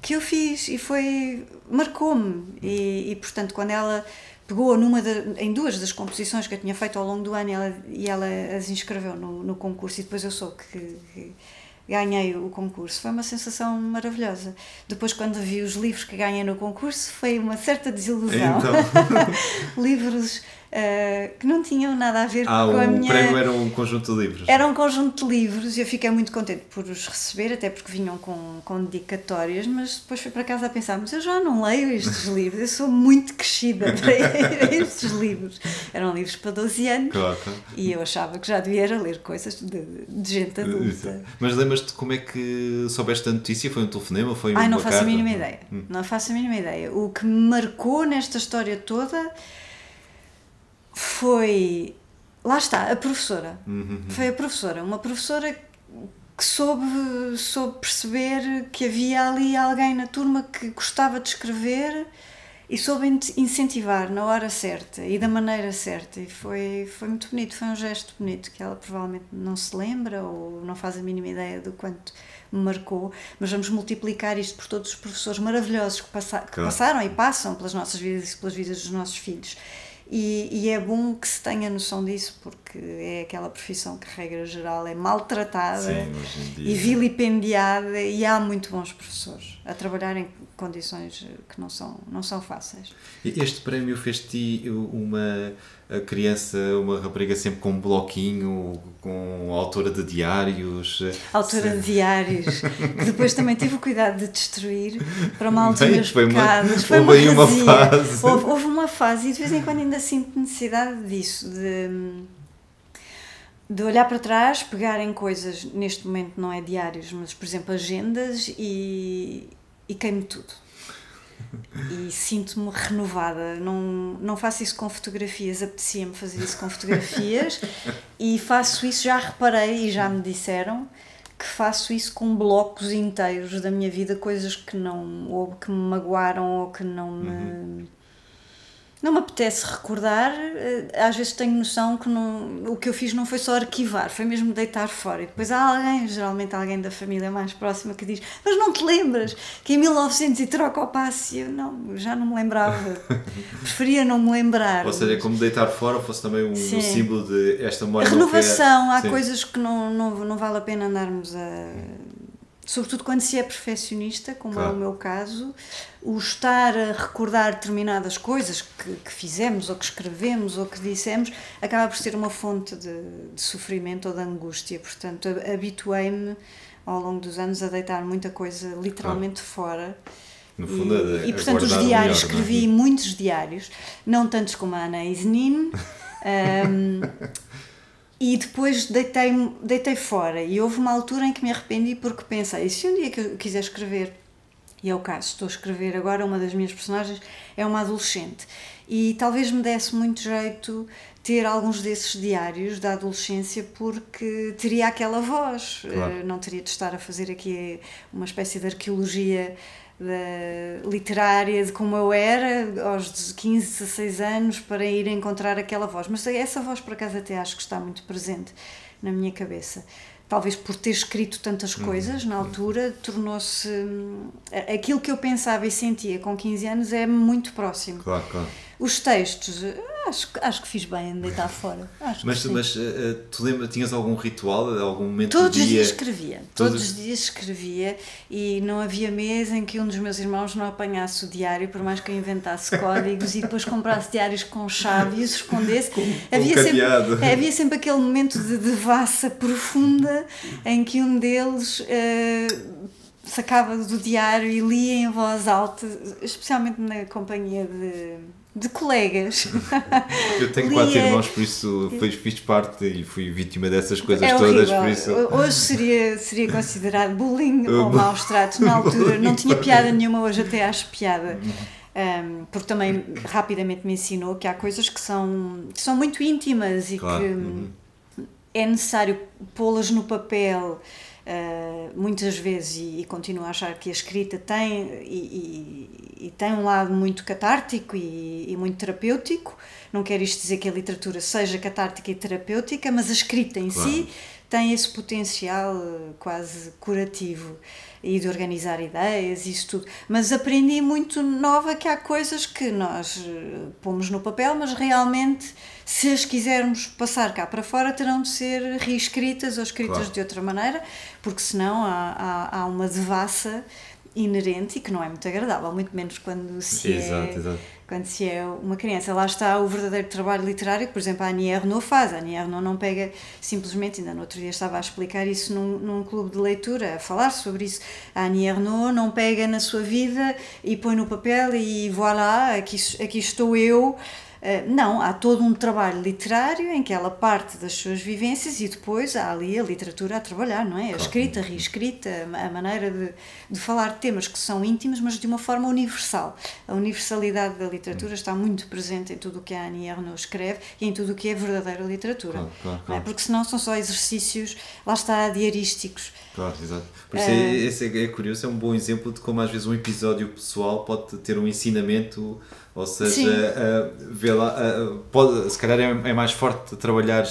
que eu fiz e foi. marcou-me. E, e, portanto, quando ela pegou numa de- em duas das composições que eu tinha feito ao longo do ano e ela, e ela as inscreveu no, no concurso e depois eu soube que, que ganhei o concurso. Foi uma sensação maravilhosa. Depois, quando vi os livros que ganhei no concurso, foi uma certa desilusão. Então, livros eh, que não tinham nada a ver ah, com a o minha. prémio era um conjunto de livros. Era um conjunto de livros e eu fiquei muito contente por os receber, até porque vinham com, com dedicatórias, mas depois fui para casa a pensar, mas eu já não leio estes livros, eu sou muito crescida para estes livros. Eram livros para 12 anos Claro, e eu achava que já devia ler coisas de, de gente adulta. Mas lembras-te como é que soubeste a notícia? Foi um telefonema? Foi Ai, não faço a mínima ideia. Não faço a mínima ideia. O que me marcou nesta história toda foi. Lá está, a professora. Foi a professora. Uma professora que soube, soube perceber que havia ali alguém na turma que gostava de escrever e soube in- incentivar na hora certa e da maneira certa. E foi, foi muito bonito, foi um gesto bonito que ela provavelmente não se lembra ou não faz a mínima ideia do quanto me marcou, mas vamos multiplicar isto por todos os professores maravilhosos que, passa, que Claro. passaram e passam pelas nossas vidas e pelas vidas dos nossos filhos. E, e é bom que se tenha noção disso, porque é aquela profissão que, regra geral, é maltratada Sim, e vilipendiada, e há muito bons professores a trabalharem condições que não são, não são fáceis. Este prémio fez-te uma criança, uma rapariga sempre com um bloquinho, com autora de diários. Autora de diários, que depois também tive o cuidado de destruir para mal dos meus foi pecados. Uma, houve uma, uma fase. Houve, houve uma fase e de vez em quando ainda sinto necessidade disso, de de olhar para trás, pegar em coisas, neste momento não é diários, mas por exemplo agendas e, e queimo tudo. E sinto-me renovada. Não, não faço isso com fotografias, apetecia-me fazer isso com fotografias e faço isso, já reparei e já me disseram que faço isso com blocos inteiros da minha vida, coisas que não, ou que me magoaram ou que não me. Uhum não me apetece recordar, eh, às vezes tenho noção que não, o que eu fiz não foi só arquivar, foi mesmo deitar fora. E depois há alguém, geralmente alguém da família mais próxima, que diz: Mas não te lembras que em 1900 e troca o passe? Eu não, já não me lembrava. Preferia não me lembrar. Ou seja, como deitar fora fosse também um, um símbolo de esta memória. A renovação, há Sim. coisas que não, não, não vale a pena andarmos a sobretudo quando se é perfeccionista, como claro. é o meu caso, o estar a recordar determinadas coisas que, que, fizemos, ou que escrevemos, ou que dissemos, acaba por ser uma fonte de, de sofrimento ou de angústia. Portanto, habituei-me ao longo dos anos a deitar muita coisa literalmente claro. fora. No fundo, e, é, e portanto, os diários, melhor, escrevi não? É? muitos diários, não tantos como a Ana Isnin. um, e depois deitei, deitei fora. E houve uma altura em que me arrependi porque pensei: e se um dia que eu quiser escrever, e é o caso, estou a escrever agora, uma das minhas personagens é uma adolescente. E talvez me desse muito jeito ter alguns desses diários da adolescência porque teria aquela voz. Claro. Uh, não teria de estar a fazer aqui uma espécie de arqueologia literária de como eu era aos 15, 16 anos para ir encontrar aquela voz. Mas essa voz, por acaso, até acho que está muito presente na minha cabeça. Talvez por ter escrito tantas uhum. coisas na altura, tornou-se. Hum, aquilo que eu pensava e sentia com 15 anos é muito próximo. Claro, claro. Os textos, Acho, acho que fiz bem em deitar fora. Acho mas mas uh, tu lembra, tinhas algum ritual, algum momento Todos do dia? os dias escrevia. Todos... Todos os dias escrevia e não havia mês em que um dos meus irmãos não apanhasse o diário, por mais que eu inventasse códigos e depois comprasse diários com chave e os escondesse. Com, havia, com sempre, havia sempre aquele momento de devassa profunda em que um deles. Uh, sacava do diário e lia em voz alta, especialmente na companhia de de colegas. Eu tenho quatro irmãos, por isso fiz, fiz parte e fui vítima dessas coisas é todas. Por isso... Hoje seria, seria considerado bullying ou maus tratos. Na altura não tinha piada nenhuma, hoje até acho piada. Um, porque também rapidamente me ensinou que há coisas que são, que são muito íntimas e claro. que uhum. é necessário pô-las no papel uh, muitas vezes e, e, continuo a achar que a escrita tem e, e, e tem um lado muito catártico e, muito terapêutico. Não quero isto dizer que a literatura seja catártica e terapêutica, mas a escrita em claro. si tem esse potencial uh, quase curativo e de organizar ideias e isso tudo. Mas aprendi muito nova que há coisas que nós uh, pomos no papel, mas realmente se as quisermos passar cá para fora, terão de ser reescritas ou escritas claro. de outra maneira, porque senão há, há, há uma devassa inerente e que não é muito agradável, muito menos quando se é exato. Quando se é uma criança. Lá está o verdadeiro trabalho literário que, por exemplo, a Annie Ernaux faz. A Annie Ernaux não pega simplesmente, ainda no outro dia estava a explicar isso num, num clube de leitura, a falar sobre isso. A Annie Ernaux não pega na sua vida e põe no papel e voilà, aqui, aqui estou eu não, há todo um trabalho literário em que ela parte das suas vivências e depois há ali a literatura a trabalhar, não é? A escrita, a reescrita, a maneira de, de falar de temas que são íntimos, mas de uma forma universal. A universalidade da literatura está muito presente em tudo o que a Annie Ernaux escreve e em tudo o que é verdadeira literatura. Claro, claro, claro. É? Porque senão são só exercícios, lá está, diarísticos. Claro, exato. Por isso é, é, esse é, curioso, é um bom exemplo de como às vezes um episódio pessoal pode ter um ensinamento ou seja, uh, vê lá, uh, pode, se calhar é, é mais forte trabalhar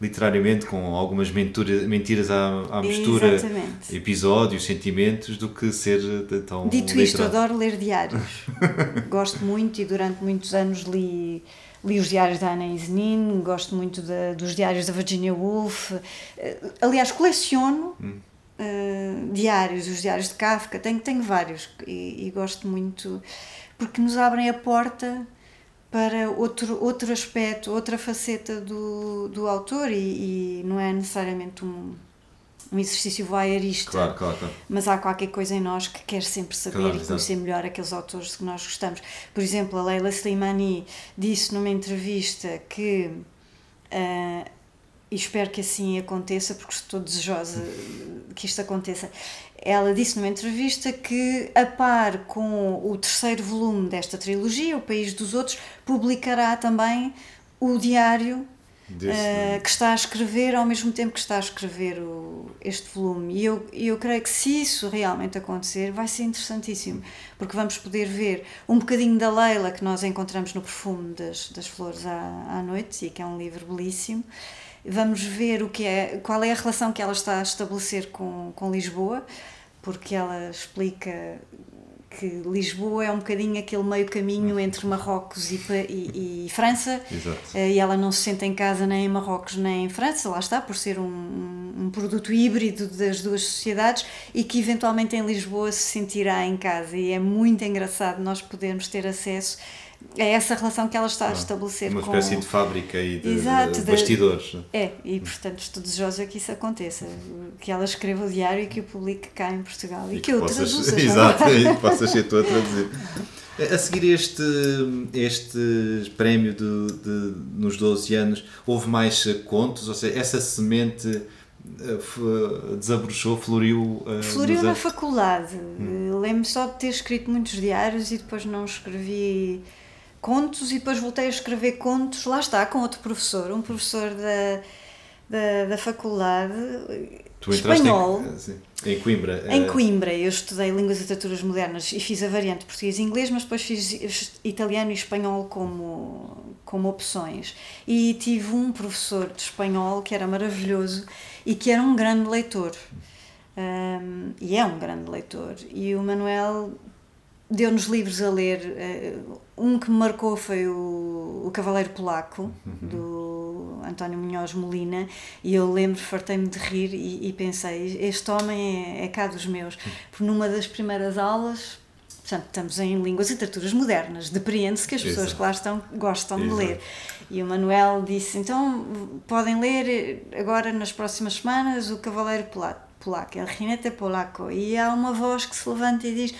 literariamente com algumas mentura, mentiras à, à mistura, Exatamente. episódios, sentimentos, do que ser tão. Dito isto, adoro ler diários. Gosto muito e durante muitos anos li li os diários da Ana Isnin, gosto muito de, dos diários da Virginia Woolf. Eh, aliás, coleciono hum uh, diários, os diários de Kafka, tenho, tenho vários e, e, gosto muito porque nos abrem a porta para outro, outro aspecto, outra faceta do, do autor e, e não é necessariamente um, um exercício voyeurista, claro, claro, claro. mas há qualquer coisa em nós que quer sempre saber claro, e conhecer melhor aqueles autores que nós gostamos. Por exemplo, a Leila Slimani disse numa entrevista que uh, e espero que assim aconteça, porque estou desejosa que isto aconteça. Ela disse numa entrevista que, a par com o terceiro volume desta trilogia, O País dos Outros, publicará também o diário uh, que está a escrever ao mesmo tempo que está a escrever o, este volume. E eu, eu creio que se isso realmente acontecer, vai ser interessantíssimo, porque vamos poder ver um bocadinho da Leila que nós encontramos no Perfume das, das Flores à, à Noite, e que é um livro belíssimo vamos ver o que é, qual é a relação que ela está a estabelecer com, com Lisboa, porque ela explica que Lisboa é um bocadinho aquele meio caminho entre Marrocos e, e, e França. Exato. Eh, e ela não se sente em casa nem em Marrocos nem em França, lá está, por ser um, um produto híbrido das duas sociedades e que eventualmente em Lisboa se sentirá em casa. E é muito engraçado nós podermos ter acesso é essa relação que ela está a estabelecer uma com... Uma espécie de fábrica e de, Exato, de bastidores. De... É, e portanto estou desejosa que isso aconteça, que ela escreva o diário e que o publique cá em Portugal e, e que, que eu possas... traduza. Exato, e que possas ser tu a traduzir. A seguir este, este prémio de, de, nos 12 anos, houve mais contos? Ou seja, essa semente eh, desabrochou, floriu? Uh, floriu na faculdade. Hum. Lembro só de ter escrito muitos diários e depois não escrevi contos e depois voltei a escrever contos, lá está, com outro professor, um professor da, da, da faculdade tu espanhol. Em, em Coimbra? Em eh, Coimbra, eu estudei Línguas e Literaturas Modernas e fiz a variante português e inglês, mas depois fiz italiano e espanhol como, como opções. E tive um professor de espanhol que era maravilhoso e que era um grande leitor. Um, e é um grande leitor. E o Manuel deu-nos livros a ler. Uh, um que me marcou foi o, o Cavaleiro Polaco, uhum. do António Munhoz Molina, e eu lembro, fartei-me de rir e, e, pensei: este homem é, é cá dos meus. Porque numa das primeiras aulas, portanto, estamos em línguas e literaturas modernas, depreende-se que as pessoas Exato. que lá estão gostam Exato. de ler. E o Manuel disse: então podem ler agora nas próximas semanas o Cavaleiro Polaco, El Jinete Polaco. E há uma voz que se levanta e diz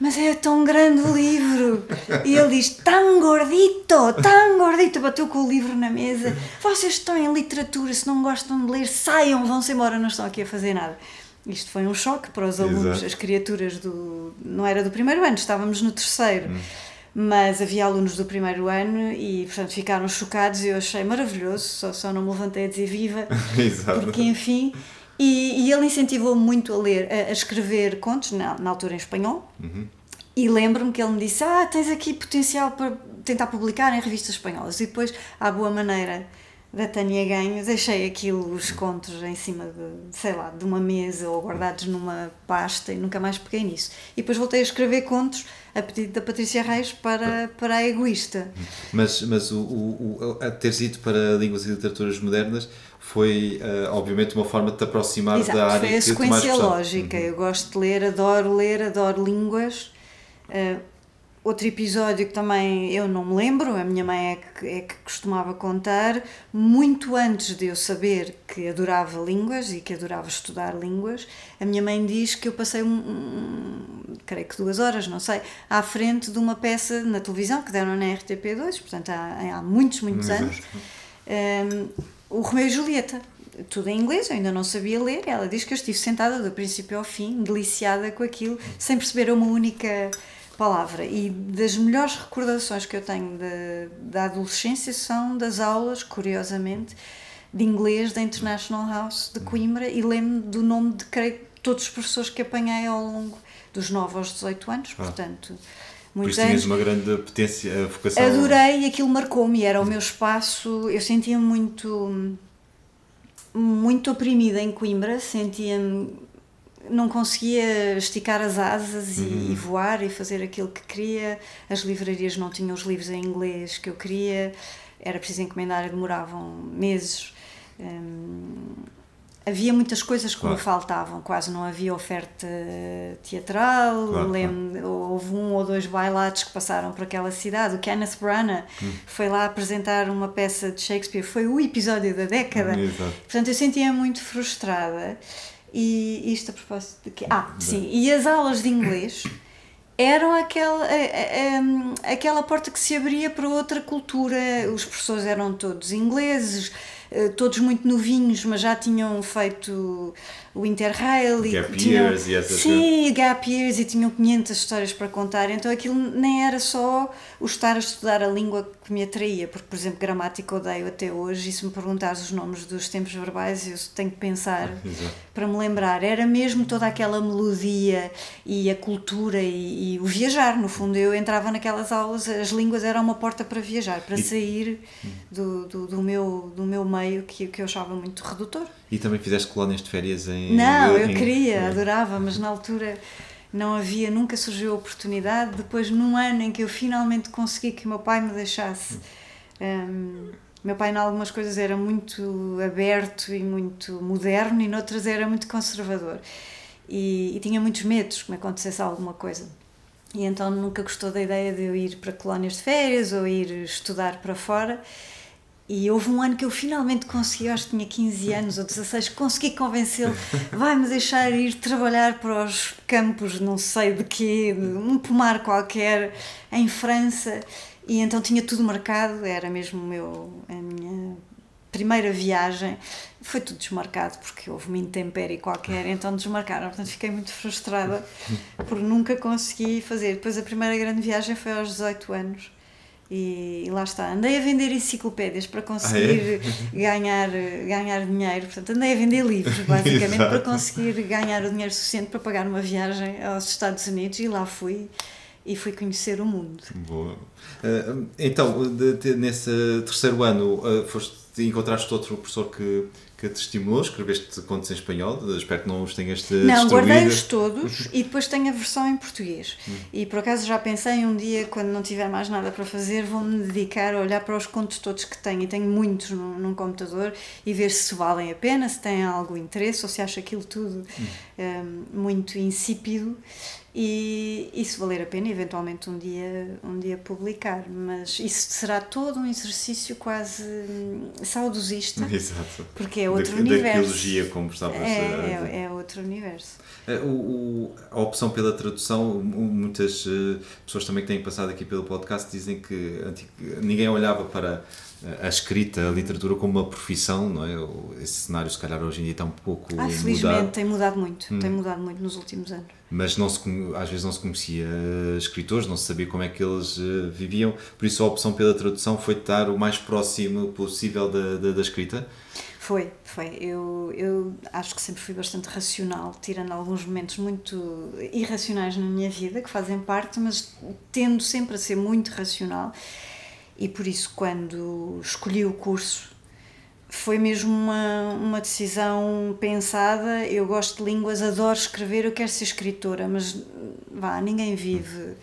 mas é tão grande o livro. E ele diz, tão gordito, tão gordito. Bateu com o livro na mesa. Vocês estão em literatura, se não gostam de ler, saiam, vão-se embora, não estão aqui a fazer nada. Isto foi um choque para os alunos, Exato. as criaturas do. Não era do primeiro ano, estávamos no terceiro. Hum. Mas havia alunos do primeiro ano e, portanto, ficaram chocados e eu achei maravilhoso. Só, só não me levantei a dizer viva. Exato. Porque, enfim, e, e ele incentivou-me muito a ler, a, a escrever contos, na, na, altura em espanhol. Uhum. E lembro-me que ele me disse: Ah, tens aqui potencial para tentar publicar em revistas espanholas. E depois, à boa maneira da Tânia Ganho, deixei aquilo, os contos, em cima de, sei lá, de uma mesa ou guardados numa pasta e nunca mais peguei nisso. E depois voltei a escrever contos a pedido da Patrícia Reis para, para a Egoísta. Mas, mas o, o, o, a ter ido para línguas e literaturas modernas foi, uh, obviamente, uma forma de te aproximar Exato, da área foi a sequência lógica. Uhum. Eu gosto de ler, adoro ler, adoro línguas. Uh, outro episódio que também eu não me lembro, a minha mãe é que, é que costumava contar, muito antes de eu saber que adorava línguas e que adorava estudar línguas, a minha mãe diz que eu passei, um, um, creio que duas horas, não sei, à frente de uma peça na televisão que deram na RTP2, portanto há, há muitos, muitos anos. Um, o Romeu e Julieta, tudo em inglês, eu ainda não sabia ler. Ela diz que eu estive sentada do princípio ao fim, deliciada com aquilo, sem perceber uma única palavra. E das melhores recordações que eu tenho de, da adolescência são das aulas, curiosamente, de inglês da International House de Coimbra e lembro do nome de creio, todos os professores que apanhei ao longo dos 9 aos 18 anos, ah. portanto muitos Por tinhas uma grande potência, vocação. Adorei e aquilo marcou-me, era o meu espaço. Eu sentia-me muito, muito oprimida em Coimbra, sentia-me. Não conseguia esticar as asas uhum. e, e, voar e fazer aquilo que queria. As livrarias não tinham os livros em inglês que eu queria, era preciso encomendar, demoravam meses. Hum, havia muitas coisas que Claro. me faltavam, quase não havia oferta teatral, Claro, lembro- houve um ou dois bailados que passaram por aquela cidade, o Kenneth Branagh Hum. foi lá apresentar uma peça de Shakespeare, foi o episódio da década, Exato. portanto eu sentia muito frustrada e isto a propósito de que... Ah, sim, e as aulas de inglês eram aquela, aquela porta que se abria para outra cultura. Os professores eram todos ingleses, todos muito novinhos, mas já tinham feito o Interrail. e Gap tinham- years e essas Sim, gap years e tinham 500 histórias para contar. Então aquilo nem era só o estar a estudar a língua que me atraía, porque, por exemplo, gramática odeio até hoje. E se me perguntares os nomes dos tempos verbais, eu tenho que pensar Exato. para me lembrar. Era mesmo toda aquela melodia e a cultura e, e o viajar. No fundo, eu entrava naquelas aulas, as línguas eram uma porta para viajar, para sair do, do, do meu, do meu meio que, que eu achava muito redutor. E também fizeste colónias de férias em. Não, eu em- queria, adorava, mas na altura não havia, nunca surgiu a oportunidade. Depois, num ano em que eu finalmente consegui que o meu pai me deixasse. hum, meu pai, em algumas coisas, era muito aberto e muito moderno, e noutras era muito conservador. E, e tinha muitos medos que me acontecesse alguma coisa. E então nunca gostou da ideia de eu ir para colónias de férias ou ir estudar para fora. E houve um ano que eu finalmente consegui, acho que tinha 15 anos ou 16, consegui convencê-lo, vai-me deixar ir trabalhar para os campos, não sei de quê, um pomar qualquer, em França. E então tinha tudo marcado, era mesmo meu, a minha primeira viagem. Foi tudo desmarcado, porque houve uma intempérie qualquer, então desmarcaram. Portanto, fiquei muito frustrada por nunca conseguir fazer. Depois, a primeira grande viagem foi aos 18 anos. E, e lá está, andei a vender enciclopédias para conseguir ganhar, ganhar dinheiro, portanto andei a vender livros basicamente para conseguir ganhar o dinheiro suficiente para pagar uma viagem aos Estados Unidos e lá fui e fui conhecer o mundo. Boa. Ah, então, de- de- nesse terceiro ano, ah, foste, encontraste outro professor que, que te estimulou, escreveste contos em espanhol, espero que não os tenhas te Não, guardei-os todos e depois tenho a versão em português. Hum. E por acaso já pensei um dia, quando não tiver mais nada para fazer, vou-me dedicar a olhar para os contos todos que tenho. E tenho muitos num, num computador e ver se valem a pena, se têm algum interesse ou se acho aquilo tudo Hum. um, muito insípido. E, se valer a pena, eventualmente um dia, um dia publicar. Mas isso será todo um exercício quase hum, saudosista, Exato. porque é outro da, universo. Da arqueologia, como estavas a dizer. É, é, é outro universo. Eh, O, o- a opção pela tradução, mu- muitas eh, pessoas também que têm passado aqui pelo podcast dizem que ninguém olhava para a escrita, a literatura como uma profissão, não é? Esse cenário, se calhar, hoje em dia está um pouco Ah, felizmente mudado, tem mudado muito, Hum. tem mudado muito nos últimos anos. mas não se, às vezes não se conhecia escritores, não se sabia como é que eles eh, viviam, por isso a opção pela tradução foi estar o mais próximo possível da, da, da escrita. Foi, foi. Eu, eu acho que sempre fui bastante racional, tirando alguns momentos muito irracionais na minha vida, que fazem parte, mas tendo sempre a ser muito racional. E por isso, quando escolhi o curso, foi mesmo uma, uma decisão pensada. Eu gosto de línguas, adoro escrever, eu quero ser escritora, mas vá, ninguém vive.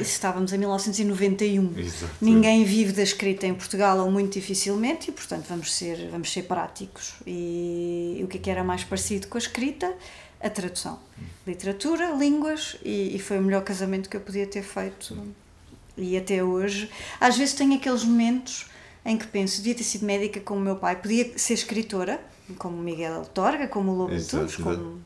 Estávamos em 1991. Exato. Ninguém vive da escrita em Portugal ou muito dificilmente e, portanto, vamos ser, vamos ser práticos. E, o que é que era mais parecido com a escrita? A tradução. Literatura, línguas e, e foi o melhor casamento que eu podia ter feito. E até hoje, às vezes tenho aqueles momentos em que penso, devia ter sido médica como meu pai, podia ser escritora, como Miguel Torga, como o Lobo Exato, Antunes, como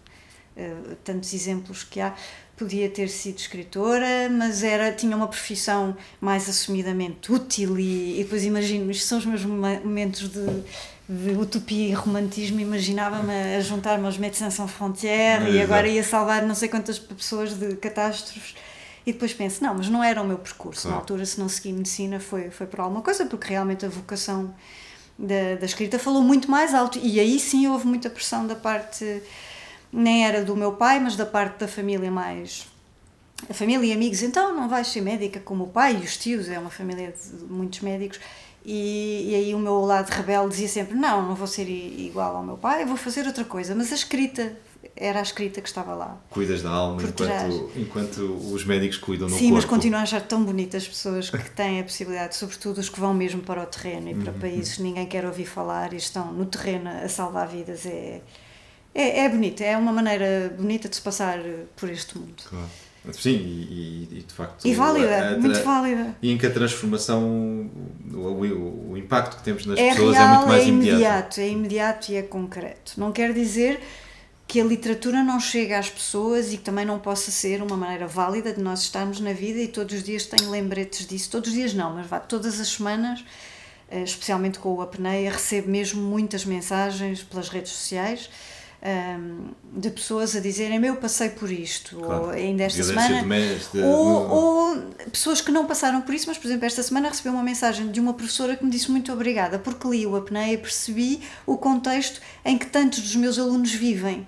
eh, tantos exemplos que há. Podia ter sido escritora, mas era, tinha uma profissão mais assumidamente útil e, e depois imagino, isto são os meus mo- momentos de, de utopia e romantismo, imaginava-me a juntar-me aos Médecins Sans Frontières e agora ia salvar não sei quantas pessoas de catástrofes e depois penso, não, mas não era o meu percurso. Claro. Na altura, se não segui medicina, foi, foi por alguma coisa, porque realmente a vocação da, da escrita falou muito mais alto. E aí sim houve muita pressão da parte, nem era do meu pai, mas da parte da família mais. A família e amigos, então não vais ser médica como o pai e os tios, é uma família de muitos médicos. E, e aí o meu lado rebelde dizia sempre: Não, não vou ser igual ao meu pai, vou fazer outra coisa. Mas a escrita era a escrita que estava lá. Cuidas da alma enquanto, enquanto os médicos cuidam do Sim, corpo. mas continuo a achar tão bonitas as pessoas que têm a possibilidade, sobretudo os que vão mesmo para o terreno e Uhum, para países que ninguém quer ouvir falar e estão no terreno a salvar vidas. É, é, é bonito, é uma maneira bonita de se passar por este mundo. Claro. Sim, e, e- de facto. E válida, a- a- muito válida. E em que a transformação, o, o- o impacto que temos nas É pessoas é real, muito mais é imediato. imediato, é imediato e é concreto. Não quer dizer que a literatura não chegue às pessoas e que também não possa ser uma maneira válida de nós estarmos na vida e todos os dias tenho lembretes disso. Todos os dias não, mas vá, todas as semanas, eh, especialmente com o Apneia, recebo mesmo muitas mensagens pelas redes sociais ahm, de pessoas a dizerem eu passei por isto, Claro. ou ainda esta Violência semana ou, no- ou pessoas que não passaram por isso, mas por exemplo, esta semana recebi uma mensagem de uma professora que me disse muito obrigada, porque li o apneia e percebi o contexto em que tantos dos meus alunos vivem.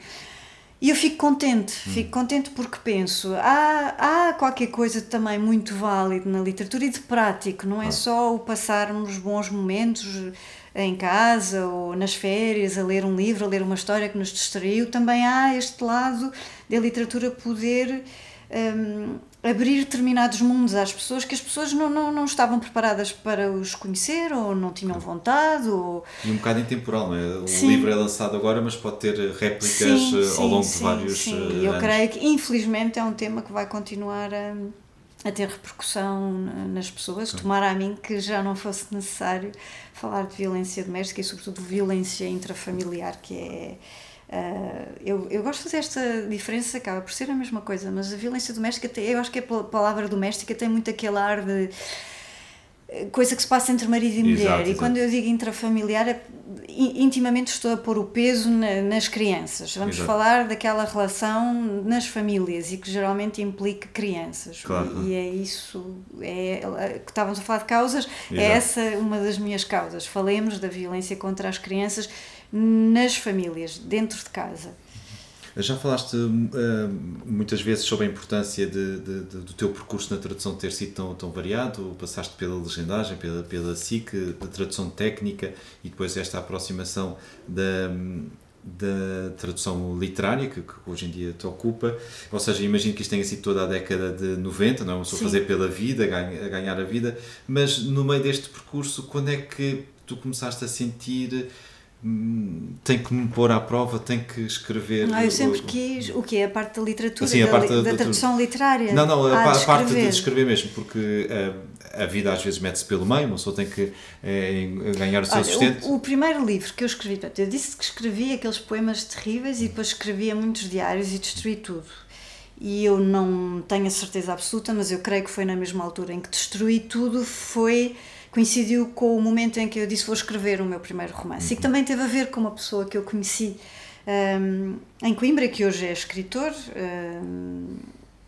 E eu fico contente, fico contente porque penso, há, há qualquer coisa também muito válido na literatura e de prático, não é só o passarmos bons momentos em casa ou nas férias a ler um livro, a ler uma história que nos distraiu, também há este lado da literatura poder hum, abrir determinados mundos às pessoas que as pessoas não, não, não estavam preparadas para os conhecer ou não tinham vontade ou E um bocado intemporal, não é? O Sim. livro é lançado agora, mas pode ter réplicas Sim, eh, sim, ao longo de vários sim. eh, E eu anos. creio que, infelizmente, é um tema que vai continuar a, a ter repercussão na- nas pessoas. Tomara a mim que já não fosse necessário falar de violência doméstica e, sobretudo, violência intrafamiliar, que é. ah, eu, eu gosto de fazer esta diferença, acaba por ser a mesma coisa, mas a violência doméstica, tem, eu acho que a pal- palavra doméstica tem muito aquele ar de coisa que se passa entre marido e mulher. Exato, e quando eu digo intrafamiliar, é, in- intimamente estou a pôr o peso na- nas crianças. Vamos Exato. falar daquela relação nas famílias e que geralmente implica crianças. Claro. E, e é isso, é, é- que estávamos a falar de causas, é essa uma das minhas causas. Falemos da violência contra as crianças nas famílias, dentro de casa. Já falaste eh, muitas vezes sobre a importância de, de- de- do teu percurso na tradução ter sido tão, tão variado. Passaste pela legendagem, pela, pela SIC, da tradução técnica e depois esta aproximação da, da tradução literária que, que hoje em dia te ocupa. Ou seja, imagino que isto tenha sido toda a década de 90, não é? Sim. fazer pela vida, ganha- ganhar a vida, mas no meio deste percurso, quando é que tu começaste a sentir. Tem que me pôr à prova, tem que escrever. Ah, eu sempre o- quis, o que é a parte da literatura, Assim, a da, parte da- da da- tradução literária. Não, não, a, Ah, a parte de escrever. mesmo, porque a, a vida às vezes mete-se pelo meio, uma pessoa tem que eh, ganhar o seu Olha, sustento. o, o primeiro livro que eu escrevi, eu disse que escrevi aqueles poemas terríveis e depois escrevia muitos diários e destruí tudo. E eu não tenho a certeza absoluta, mas eu creio que foi na mesma altura em que destruí tudo, foi coincidiu com o momento em que eu disse vou escrever o meu primeiro romance. E que também teve a ver com uma pessoa que eu conheci hum, em Coimbra, que hoje é escritor. hum,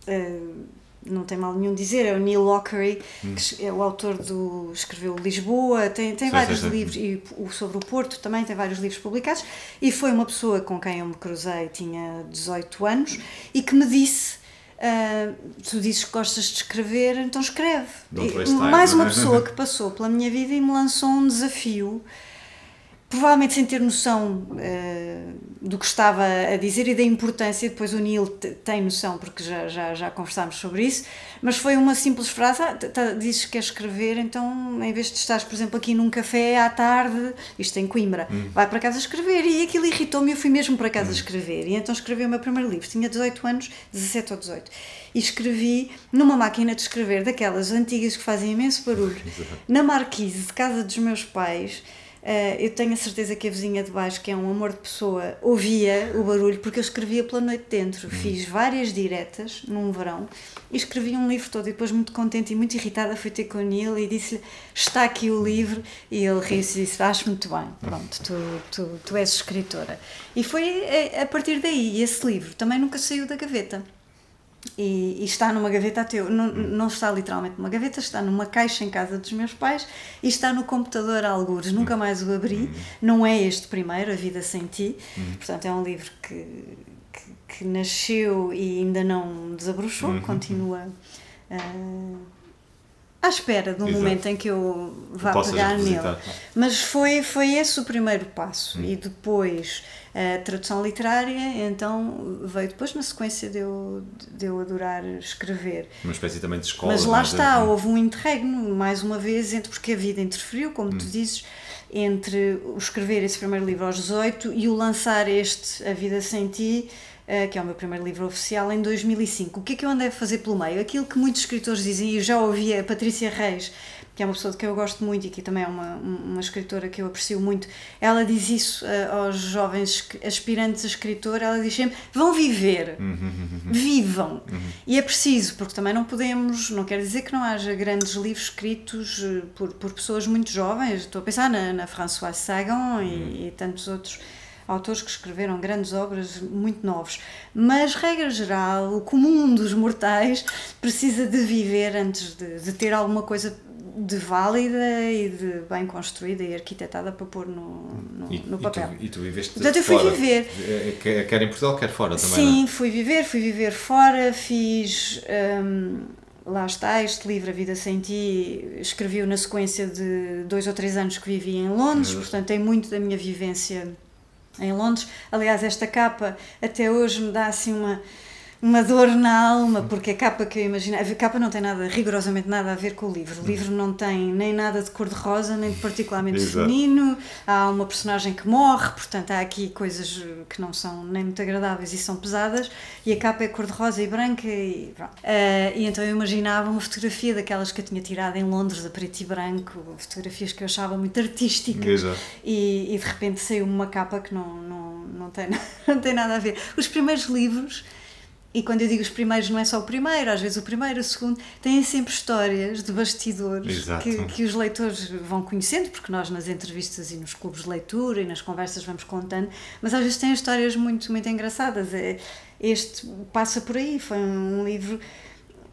hum, não tem mal nenhum dizer, é o Neil Lockery, que é o autor do. escreveu Lisboa, tem, tem vários livros, e o sobre o Porto também tem vários livros publicados, e foi uma pessoa com quem eu me cruzei, tinha 18 anos, e que me disse. Ah, tu dizes que gostas de escrever, então escreve. E time, mais uma é? pessoa que passou pela minha vida e me lançou um desafio provavelmente sem ter noção eh, do que estava a dizer e da importância, depois o Neil te- tem noção, porque já, já, já conversámos sobre isso, mas foi uma simples frase, ah, t- t- dizes que queres escrever, então em vez de estares, por exemplo, aqui num café à tarde, isto em Coimbra, vai para casa escrever, e aquilo irritou-me, eu fui mesmo para casa escrever, e então escrevi o meu primeiro livro, tinha 18 anos, 17 ou 18, e escrevi numa máquina de escrever, daquelas antigas que fazem imenso barulho, na marquise de casa dos meus pais, eu tenho a certeza que a vizinha de baixo, que é um amor de pessoa, ouvia o barulho porque eu escrevia pela noite dentro. Fiz várias diretas num verão e escrevi um livro todo. E depois, muito contente e muito irritada, fui ter com o Neil e disse-lhe: Está aqui o livro. E ele riu-se e disse: Acho muito bem, pronto, tu, tu, tu és escritora. E foi a, a partir daí. E esse livro também nunca saiu da gaveta. E, e está numa gaveta teu, não, não está literalmente numa gaveta, está numa caixa em casa dos meus pais e está no computador a algures. Nunca mais o abri. Não é este primeiro, A Vida Sem Ti. Portanto, é um livro que, que, que nasceu e ainda não desabrochou, continua ah, à espera de um Exato. momento em que eu vá pegar nele. Mas foi, foi esse o primeiro passo. Hum. E depois a tradução literária, então veio depois na sequência de eu, de eu adorar escrever. Uma espécie também de escola. Mas lá é? está, De- houve um interregno, mais uma vez, entre porque a vida interferiu, como Hum. tu dizes, entre o escrever esse primeiro livro aos 18 e o lançar este, A Vida Sem Ti, eh, que é o meu primeiro livro oficial, em 2005. O que é que eu andei a fazer pelo meio? Aquilo que muitos escritores dizem, e eu já ouvi a Patrícia Reis, que é uma pessoa de quem eu gosto muito e que também é uma, uma escritora que eu aprecio muito, ela diz isso eh, aos jovens aspirantes a escritor, ela diz sempre, vão viver, vivam. E é preciso, porque também não podemos, não quer dizer que não haja grandes livros escritos eh, por, por pessoas muito jovens, estou a pensar na, na Françoise Sagan e, e tantos outros autores que escreveram grandes obras muito novos. Mas, regra geral, o comum dos mortais precisa de viver antes de, de ter alguma coisa de válida e de bem construída e arquitetada para pôr no, no, E, no e papel. tu, e tu viveste Portanto, eu fui fora. viver. Eh, Quer quer em Portugal, quer fora também. Sim, não é? fui viver, fui viver fora, fiz. hum, lá está, este livro, A Vida Sem Ti, escrevi-o na sequência de dois ou três anos que vivi em Londres, Uhum. portanto, tem muito da minha vivência em Londres. Aliás, esta capa até hoje me dá assim uma. Uma dor na alma, porque a capa que eu imaginei. A capa não tem nada, rigorosamente nada a ver com o livro. O livro não tem nem nada de cor-de-rosa, nem de particularmente Exato. feminino. Há uma personagem que morre, portanto, há aqui coisas eh, que não são nem muito agradáveis e são pesadas. E a capa é cor-de-rosa e branca. E, pronto. Eh, e então eu imaginava uma fotografia daquelas que eu tinha tirado em Londres, a preto e branco, fotografias que eu achava muito artísticas. E, e de repente saiu uma capa que não, não, não, tem, não tem nada a ver. Os primeiros livros, e quando eu digo os primeiros, não é só o primeiro, às vezes o primeiro, o segundo, têm sempre histórias de bastidores que, que os leitores vão conhecendo, porque nós nas entrevistas e nos clubes de leitura e nas conversas vamos contando, mas às vezes têm histórias muito, muito engraçadas. É, Este passa por aí, foi um livro.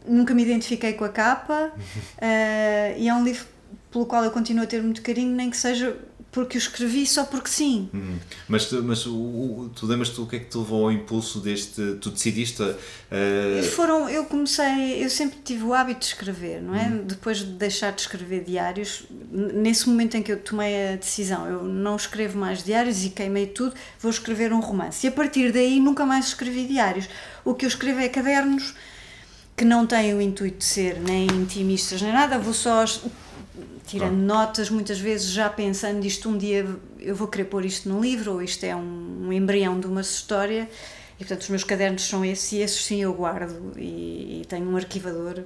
Nunca me identifiquei com a capa eh, e é um livro pelo qual eu continuo a ter muito carinho, nem que seja porque o escrevi só porque sim. Hum. Mas, mas o, o- tu lembras-te o que é que te levou ao impulso deste. Tu decidiste. eh, Foram, eu comecei, eu sempre tive o hábito de escrever, não é? Depois de deixar de escrever diários, nesse momento em que eu tomei a decisão, eu não escrevo mais diários e queimei tudo, vou escrever um romance. E a partir daí nunca mais escrevi diários. O que eu escrevo é cadernos que não têm o intuito de ser nem intimistas nem nada, vou só tirando notas, muitas vezes já pensando isto um dia eu vou querer pôr isto num livro ou isto é um, um embrião de uma história e portanto os meus cadernos são esses e esses sim eu guardo e, e tenho um arquivador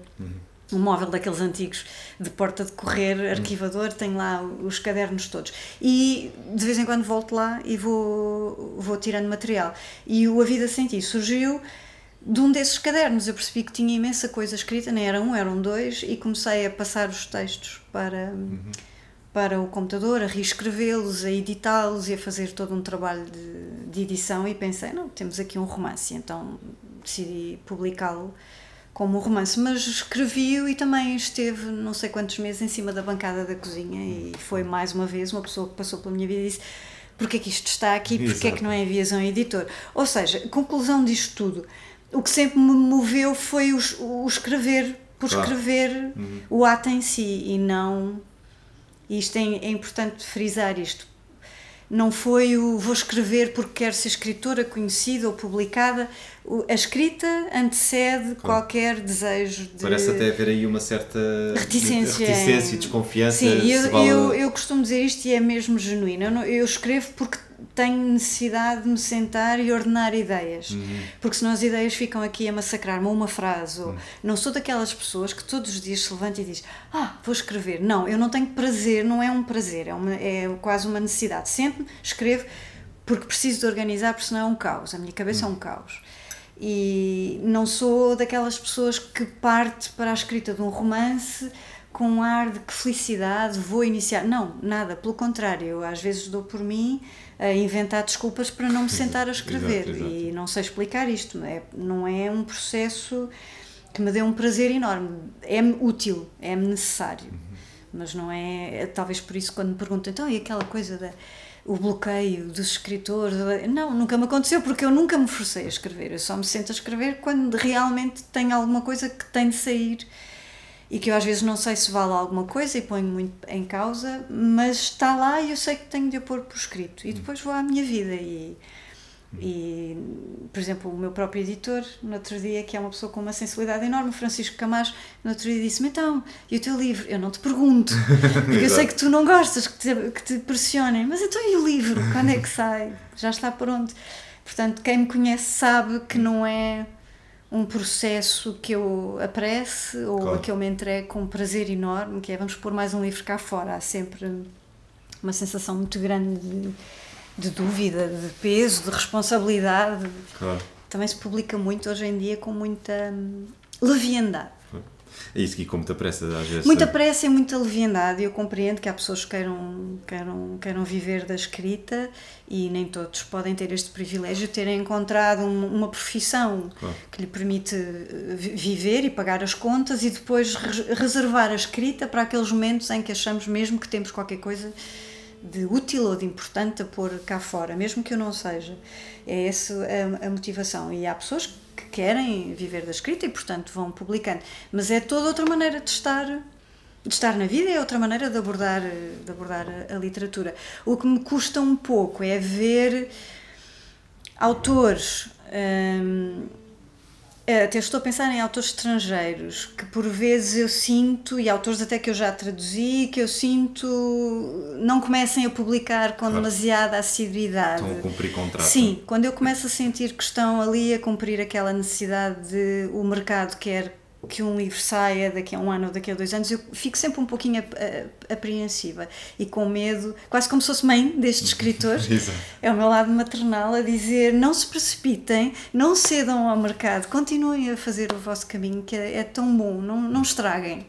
um móvel daqueles antigos de porta de correr, arquivador, tenho lá os cadernos todos. E de vez em quando volto lá e vou, vou tirando material. E o A Vida Sem Ti surgiu de um desses cadernos. Eu percebi que tinha imensa coisa escrita, nem era um, eram dois, e comecei a passar os textos para, para o computador, a reescrevê-los, a editá-los e a fazer todo um trabalho de, de edição. E pensei, não, temos aqui um romance, então decidi publicá-lo como um romance, mas escrevi-o e também esteve não sei quantos meses em cima da bancada da cozinha. E foi mais uma vez uma pessoa que passou pela minha vida e disse porque é que isto está aqui, porque é que não envias a um editor? Ou seja, conclusão disto tudo, o que sempre me moveu foi o, o escrever, por Claro. escrever o ato em si e não, e isto é, é importante frisar isto, não foi o vou escrever porque quero ser escritora conhecida ou publicada. A escrita antecede qualquer desejo de. Parece até haver aí uma certa Reticência reticência em- e desconfiança. Sim, eu, vale- eu, eu costumo dizer isto e é mesmo genuíno. Eu, não- eu escrevo porque tenho necessidade de me sentar e ordenar ideias. Uhum. Porque senão as ideias ficam aqui a massacrar-me, uma frase. Uhum. Ou, não sou daquelas pessoas que todos os dias se levanta e diz: Ah, vou escrever. Não, eu não tenho prazer, não é um prazer, é, uma, é quase uma necessidade. Sento-me, escrevo, porque preciso de organizar, porque senão é um caos. A minha cabeça Uhum. é um caos. E não sou daquelas pessoas que parte para a escrita de um romance com um ar de que felicidade, vou iniciar. Não, nada, pelo contrário, eu às vezes dou por mim a inventar desculpas para não me sentar a escrever. Exato, exato. e não sei explicar isto, não é, não é um processo que me dê um prazer enorme, é-me útil, é-me necessário, mas não é, é talvez por isso quando me perguntam, então e aquela coisa da o bloqueio dos escritores, não, nunca me aconteceu porque eu nunca me forcei a escrever, eu só me sento a escrever quando realmente tenho alguma coisa que tem de sair e que eu às vezes não sei se vale alguma coisa e ponho muito em causa, mas está lá e eu sei que tenho de a pôr por escrito. E depois vou à minha vida e, e por exemplo, o meu próprio editor, no outro dia, que é uma pessoa com uma sensibilidade enorme, o Francisco Camacho, no outro dia disse-me, então, e o teu livro? Eu não te pergunto, porque eu sei que tu não gostas que te, que te pressionem, mas então e o livro? Quando é que sai? Já está pronto. Portanto, quem me conhece sabe que não é um processo que eu apresse ou claro. a que eu me entregue com um prazer enorme, que é vamos pôr mais um livro cá fora. Há sempre uma sensação muito grande de, de dúvida, de peso, de responsabilidade. Claro. Também se publica muito hoje em dia com muita hum, leviandade. É isso que com muita pressa às vezes. Muita pressa e muita leviandade. Eu compreendo que há pessoas que queiram, queiram, queiram viver da escrita e nem todos podem ter este privilégio de terem encontrado uma profissão claro. que lhe permite eh, viver e pagar as contas e depois reservar a escrita para aqueles momentos em que achamos mesmo que temos qualquer coisa de útil ou de importante a pôr cá fora, mesmo que eu não seja. É essa a, a motivação. E há pessoas que querem viver da escrita e, portanto, vão publicando. Mas é toda outra maneira de estar de estar na vida é outra maneira de abordar, de abordar a, literatura. O que me custa um pouco é ver autores hum, até estou a pensar em autores estrangeiros que por vezes eu sinto, e autores até que eu já traduzi, que eu sinto não comecem a publicar com demasiada assiduidade. Estão a cumprir contrato. Sim, quando eu começo a sentir que estão ali a cumprir aquela necessidade de o mercado quer que um livro saia daqui a um ano ou daqui a dois anos, eu fico sempre um pouquinho apreensiva e com medo, quase como se fosse mãe deste escritor. é o meu lado maternal a dizer: não se precipitem, não cedam ao mercado, continuem a fazer o vosso caminho, que é, é tão bom, não, não estraguem.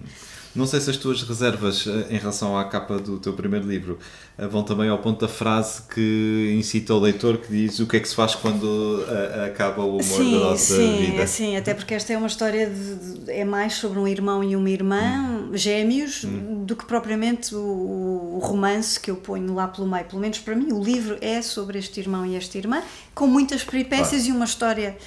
Não sei se as tuas reservas eh, em relação à capa do teu primeiro livro eh, vão também ao ponto da frase que incita o leitor que diz o que é que se faz quando eh, acaba o humor sim, da nossa sim, vida. Sim, até porque esta é uma história de, de, é mais sobre um irmão e uma irmã, hum. gêmeos, hum. do que propriamente o, o, romance que eu ponho lá pelo meio. Pelo menos para mim, o livro é sobre este irmão e esta irmã, com muitas peripécias claro. e uma história.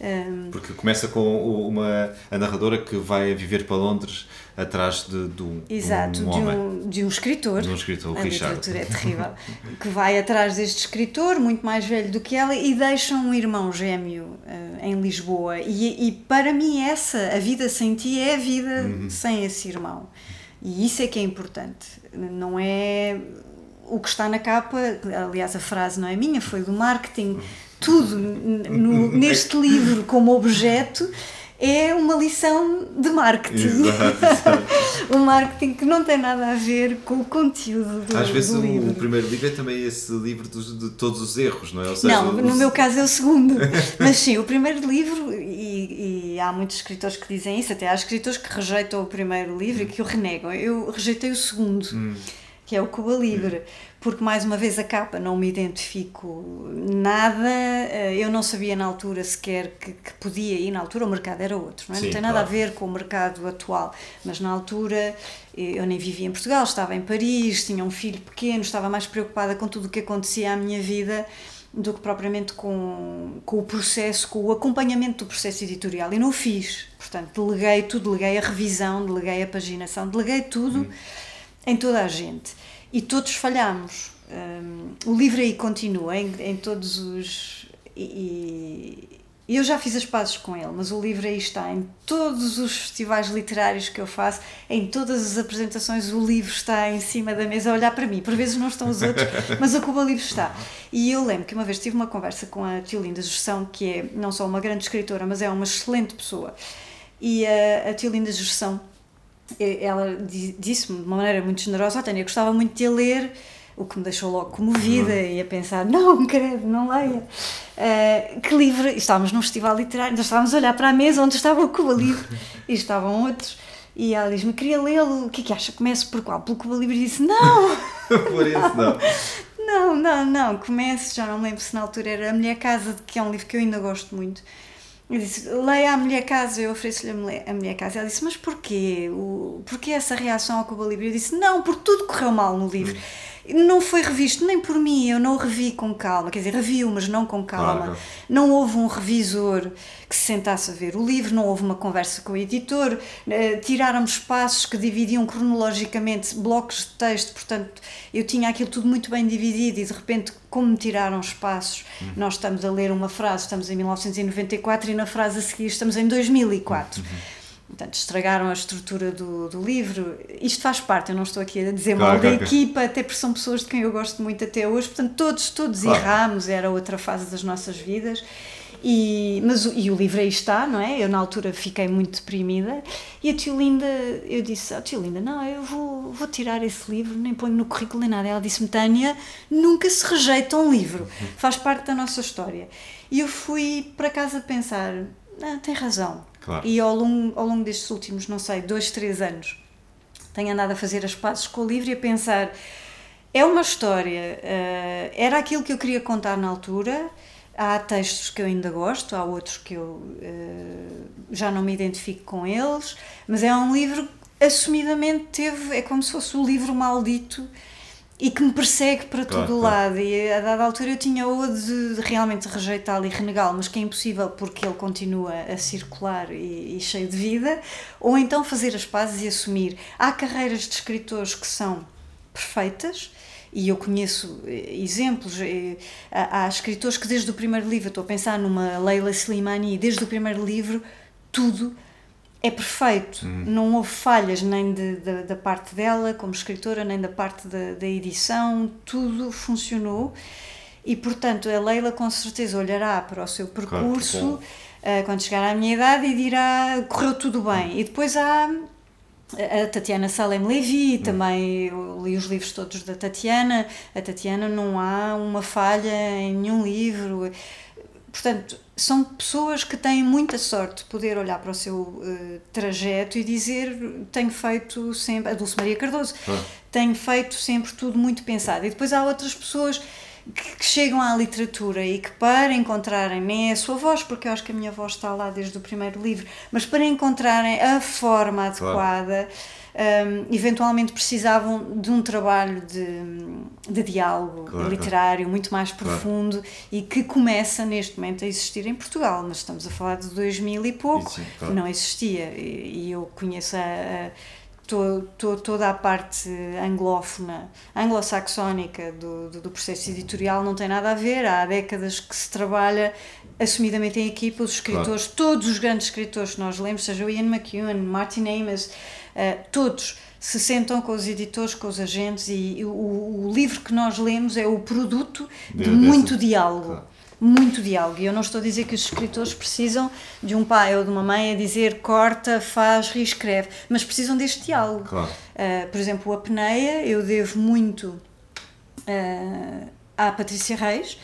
Um... Porque começa com uma a narradora que vai viver para Londres atrás de, de um, Exato, um de, um, de um escritor. De um escritor, a Richard. literatura é terrível. que vai atrás deste escritor, muito mais velho do que ela, e deixa um irmão gêmeo uh, em Lisboa. E, e, para mim, essa, a vida sem ti, é a vida uhum. sem esse irmão. E isso é que é importante. Não é o que está na capa, aliás, a frase não é minha, foi do marketing. Tudo no, neste livro como objeto é uma lição de marketing. Exato, exato. o marketing que não tem nada a ver com o conteúdo do, Às vezes do o, primeiro livro é também esse livro de, de todos os erros, não é? Seja, não, no meu caso é o segundo. Mas sim, o primeiro livro, e, e, há muitos escritores que dizem isso, até há escritores que rejeitam o primeiro livro hum. e que o renegam. Eu rejeitei o segundo. Hum que é o Cuba Libre, porque mais uma vez a capa não me identifico nada, eh, eu não sabia na altura sequer que, que podia ir, na altura o mercado era outro, não, é? Sim, não tem nada claro. a ver com o mercado atual, mas na altura eh, eu nem vivia em Portugal, estava em Paris, tinha um filho pequeno, estava mais preocupada com tudo o que acontecia à minha vida do que propriamente com, com o processo, com o acompanhamento do processo editorial. E não o fiz. Portanto, deleguei tudo, deleguei a revisão, deleguei a paginação, deleguei tudo. Hum em toda a gente. E todos falhamos. Um, o livro aí continua em, em todos os. E, e, eu já fiz as pazes com ele, mas o livro aí está em todos os festivais literários que eu faço, em todas as apresentações, o livro está em cima da mesa a olhar para mim. Por vezes não estão os outros, mas a Cuba Livro está. E eu lembro que uma vez tive uma conversa com a Tio Linda Gestão, que é não só uma grande escritora, mas é uma excelente pessoa. E a, a Tio Linda Gestão ela disse-me de uma maneira muito generosa, oh, Tânia, gostava muito de a ler, o que me deixou logo comovida uhum. e a pensar, não, credo, não leia. Uh, que livro, estávamos num festival literário, nós estávamos a olhar para a mesa onde estava o Cuba Livre e estavam outros. E ela diz-me, queria lê-lo, o que é que acha? Começo por qual? Pelo Cuba Livre? E disse, não! por isso não. Não, não, não, comece, já não me lembro se na altura era A Mulher Casa, que é um livro que eu ainda gosto muito eu disse, leia a Mulher Casa, eu ofereço-lhe a Mulher Casa. Ela disse, mas porquê? O, porquê essa reação ao Cuba Livre? Eu disse, não, porque tudo correu mal no livro. Não foi revisto nem por mim, eu não revi com calma, quer dizer, revi-o, mas não com calma. Claro. Não houve um revisor que se sentasse a ver o livro, não houve uma conversa com o editor, eh, tiraram-me espaços que dividiam cronologicamente blocos de texto, portanto, eu tinha aquilo tudo muito bem dividido e de repente, como me tiraram espaços, nós estamos a ler uma frase, estamos em 1994 e na frase a seguir estamos em 2004. Portanto, estragaram a estrutura do, do livro. Isto faz parte, eu não estou aqui a dizer Claro, mal da claro, claro. equipa, até porque são pessoas de quem eu gosto muito até hoje. Portanto, todos, todos Claro. erramos, era outra fase das nossas vidas. E, mas, e o livro aí está, não é? Eu na altura fiquei muito deprimida e a tio Linda, eu disse, oh, tio Linda, não, eu vou, vou tirar esse livro, nem ponho no currículo nem nada. Ela disse-me, Tânia, nunca se rejeita um livro, faz parte da nossa história. E eu fui para casa pensar, ah, tem razão. Claro. E ao longo, ao longo destes últimos, não sei, dois, três anos, tenho andado a fazer as pazes com o livro e a pensar é uma história, eh, era aquilo que eu queria contar na altura. Há textos que eu ainda gosto, há outros que eu eh, já não me identifico com eles, mas é um livro assumidamente teve, é como se fosse o livro maldito e que me persegue para Claro, todo o claro. lado. E a dada altura eu tinha ou de, realmente rejeitá-lo e renegá-lo, mas que é impossível porque ele continua a circular e, e cheio de vida, ou então fazer as pazes e assumir. Há carreiras de escritores que são perfeitas. E eu conheço eh, exemplos, eh, há, há escritores que desde o primeiro livro, estou a pensar numa Leila Slimani, desde o primeiro livro, tudo é perfeito. Não houve falhas nem de, da- da parte dela como escritora, nem da parte da, da edição, tudo funcionou. E portanto, a Leila com certeza olhará para o seu percurso bom. eh, quando chegar à minha idade e dirá: correu tudo bem. E depois há a Tatiana Salem Levi, também eu li os livros todos da Tatiana. A Tatiana não há uma falha em nenhum livro. Portanto, são pessoas que têm muita sorte de poder olhar para o seu eh, trajeto e dizer tenho feito sempre, a Dulce Maria Cardoso, Claro. tenho feito sempre tudo muito pensado. E depois há outras pessoas que, que chegam à literatura e que para encontrarem nem é a sua voz, porque eu acho que a minha voz está lá desde o primeiro livro, mas para encontrarem a forma Claro. Hum, eventualmente precisavam de um trabalho de, de diálogo Claro, literário muito mais Claro. profundo e que começa neste momento a existir em Portugal, mas estamos a falar de 2000 e pouco, Isso, claro. não existia e, e eu conheço a, a- to- to- toda a parte anglófona, anglo-saxónica do, do, do processo editorial não tem nada a ver, há décadas que se trabalha assumidamente em equipa, os escritores, todos os grandes escritores que nós lemos, seja o Ian McEwan, Martin Amis, eh, todos se sentam com os editores, com os agentes e, o, o livro que nós lemos é o produto de, De- muito dessa- diálogo. Claro. Muito diálogo. E eu não estou a dizer que os escritores precisam de um pai ou de uma mãe a dizer corta, faz, reescreve, mas precisam deste diálogo. Claro. Uh, por exemplo, a Peneia, eu devo muito uh, à Patrícia Reis,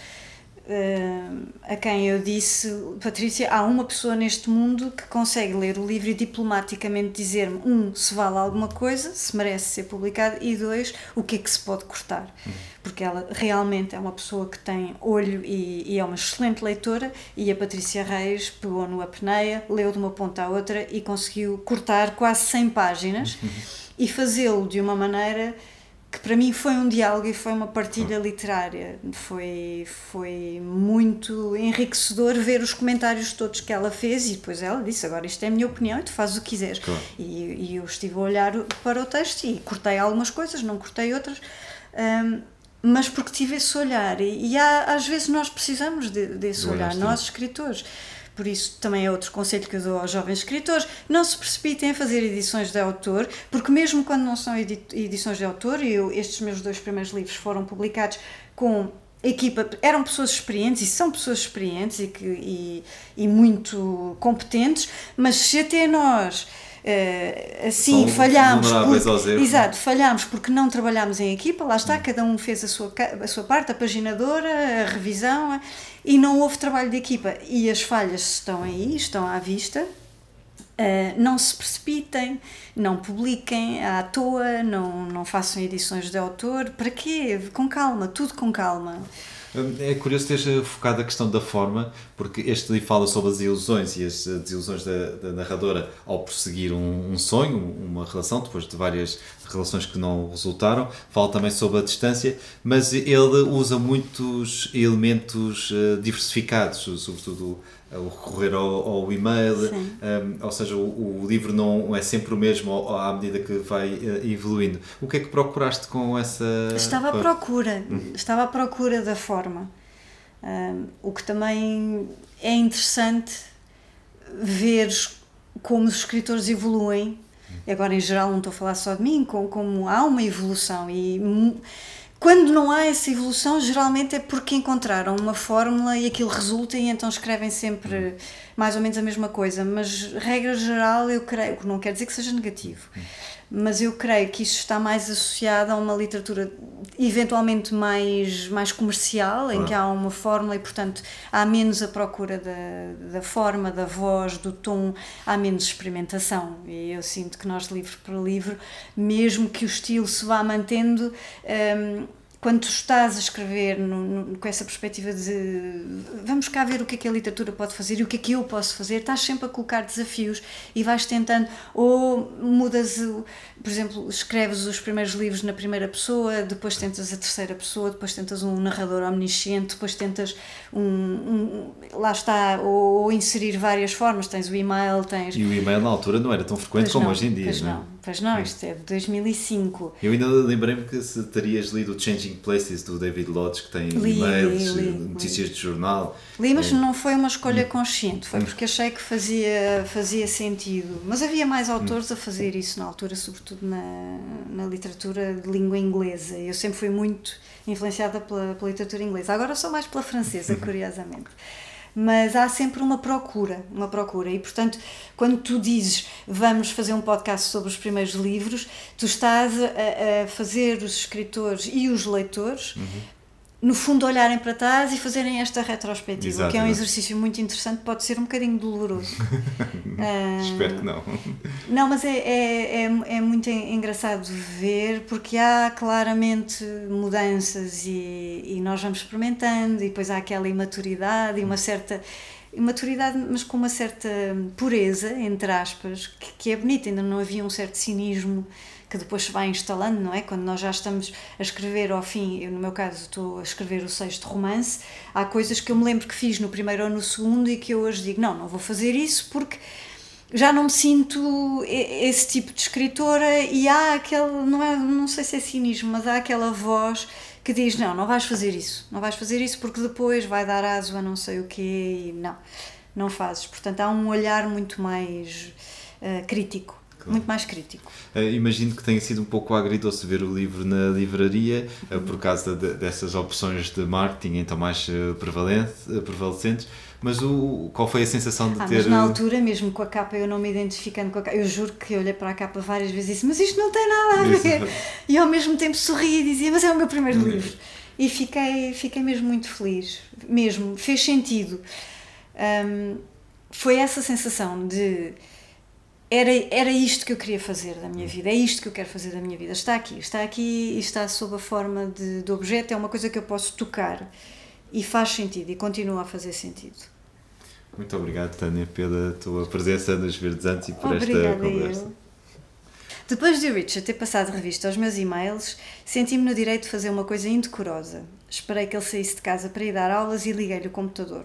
uh, a quem eu disse: Patrícia, há uma pessoa neste mundo que consegue ler o livro e diplomaticamente dizer-me, um, se vale alguma coisa, se merece ser publicado, e dois, o que é que se pode cortar. Porque ela realmente é uma pessoa que tem olho e, e é uma excelente leitora, e a Patrícia Reis pegou no Apneia, leu de uma ponta à outra e conseguiu cortar quase 100 páginas e fazê-lo de uma maneira que para mim foi um diálogo e foi uma partilha literária. Foi, foi muito enriquecedor ver os comentários todos que ela fez e depois ela disse, agora isto é a minha opinião e tu fazes o que quiseres. Claro. E, e eu estive a olhar para o texto e cortei algumas coisas, não cortei outras, hum, mas porque tive esse olhar. E, e há, às vezes nós precisamos de- desse Do olhar nós escritores. Por isso, também é outro conselho que eu dou aos jovens escritores: não se precipitem a fazer edições de autor, porque, mesmo quando não são edi- edições de autor, e eu, estes meus dois primeiros livros foram publicados com equipa, eram pessoas experientes e são pessoas experientes e, que, e, e muito competentes, mas se até nós. Eh, assim São falhámos porque- erros, exato, falhámos porque não trabalhámos em equipa, lá está, cada um fez a sua, a sua parte, a paginadora, a revisão, a- e não houve trabalho de equipa. E as falhas estão aí, estão à vista. Uh, não se precipitem, não publiquem à toa, não, não façam edições de autor. Para quê? Com calma, tudo com calma. É curioso teres focado a questão da forma, porque este livro fala sobre as ilusões e as desilusões da, da narradora ao prosseguir um, um, sonho, uma relação, depois de várias relações que não resultaram. Fala também sobre a distância, mas ele usa muitos elementos uh, diversificados, sobretudo o recorrer ao, ao e-mail, um, ou seja, o, o, livro não é sempre o mesmo à medida que vai uh, evoluindo. O que é que procuraste com essa. Estava à procura, uhum. estava à procura da forma. Um, o que também é interessante ver como os escritores evoluem. Agora, em geral, não estou a falar só de mim, como, como há uma evolução. E quando não há essa evolução, geralmente é porque encontraram uma fórmula e aquilo resulta e então escrevem sempre mais ou menos a mesma coisa. Mas, regra geral, eu creio, não quer dizer que seja negativo, mas eu creio que isso está mais associado a uma literatura eventualmente mais, mais comercial, em que há uma fórmula e, portanto, há menos a procura da, da forma, da voz, do tom, há menos experimentação. E eu sinto que nós, livro para livro, mesmo que o estilo se vá mantendo, um, quando tu estás a escrever no, no, com essa perspectiva de vamos cá ver o que é que a literatura pode fazer e o que é que eu posso fazer, estás sempre a colocar desafios e vais tentando, ou mudas, por exemplo, escreves os primeiros livros na primeira pessoa, depois tentas a terceira pessoa, depois tentas um narrador omnisciente, depois tentas um, um lá está, ou, ou, inserir várias formas, tens o e-mail, tens... E o e-mail na altura não era tão frequente pois como não, hoje em dia, não? É? não. Pois não, isto é de 2005. Eu ainda lembrei-me que se terias lido Changing Places do David Lodge, que tem li, e-mails, li, li, notícias de jornal. Li, mas é. não foi uma escolha hum. consciente, foi hum. porque achei que fazia, fazia sentido. Mas havia mais autores hum. a fazer isso na altura, sobretudo na, na literatura de língua inglesa. Eu sempre fui muito influenciada pela, pela literatura inglesa. Agora sou mais pela francesa, curiosamente mas há sempre uma procura, uma procura. E portanto, quando tu dizes vamos fazer um podcast sobre os primeiros livros, tu estás a, a fazer os escritores e os leitores uhum no fundo olharem para trás e fazerem esta retrospectiva, exato, que é um exercício muito interessante, pode ser um bocadinho doloroso. uh, Espero que não. Não, mas é, é, é, é, muito engraçado ver porque há claramente mudanças e, e nós vamos experimentando e depois há aquela imaturidade e uma certa imaturidade, mas com uma certa pureza, entre aspas, que, que é bonita, ainda não havia um certo cinismo que depois se vai instalando, não é? Quando nós já estamos a escrever ao fim, eu no meu caso estou a escrever o sexto romance, há coisas que eu me lembro que fiz no primeiro ou no segundo e que eu hoje digo, não, não vou fazer isso porque já não me sinto esse tipo de escritora e há aquele, não, é, não sei se é cinismo, mas há aquela voz que diz, não, não vais fazer isso, não vais fazer isso porque depois vai dar aso a não sei o quê e não, não fazes. Portanto, há um olhar muito mais uh, crítico muito mais crítico. Uh, imagino que tenha sido um pouco agridoce ver o livro na livraria uh, por causa de, dessas opções de marketing então mais uh, prevalecentes. Mas o, qual foi a sensação de ah, ter. Mas na altura, mesmo com a capa, eu não me identificando com a capa, eu juro que olhei para a capa várias vezes e disse: Mas isto não tem nada a ver. E ao mesmo tempo sorri e dizia: Mas é o meu primeiro livro. E fiquei, fiquei mesmo muito feliz. Mesmo, fez sentido. Um, foi essa sensação de era, era isto que eu queria fazer da minha vida, é isto que eu quero fazer da minha vida. Está aqui, está aqui e está sob a forma de, de objeto, é uma coisa que eu posso tocar e faz sentido e continua a fazer sentido. Muito obrigado, Tânia, pela tua presença nos Verdes Antes e por Obrigada esta conversa. Eu. Depois de Richard ter passado revista aos meus e-mails, senti-me no direito de fazer uma coisa indecorosa. Esperei que ele saísse de casa para ir dar aulas e liguei-lhe o computador.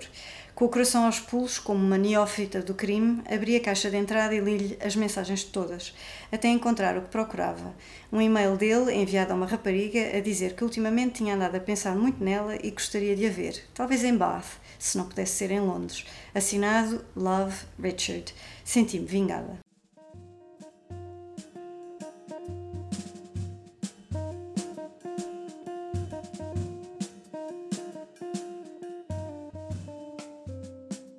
Com o coração aos pulos, como uma neófita do crime, abri a caixa de entrada e li-lhe as mensagens todas, até encontrar o que procurava. Um e-mail dele, enviado a uma rapariga, a dizer que ultimamente tinha andado a pensar muito nela e gostaria de a ver, talvez em Bath, se não pudesse ser em Londres. Assinado Love Richard. Senti-me vingada.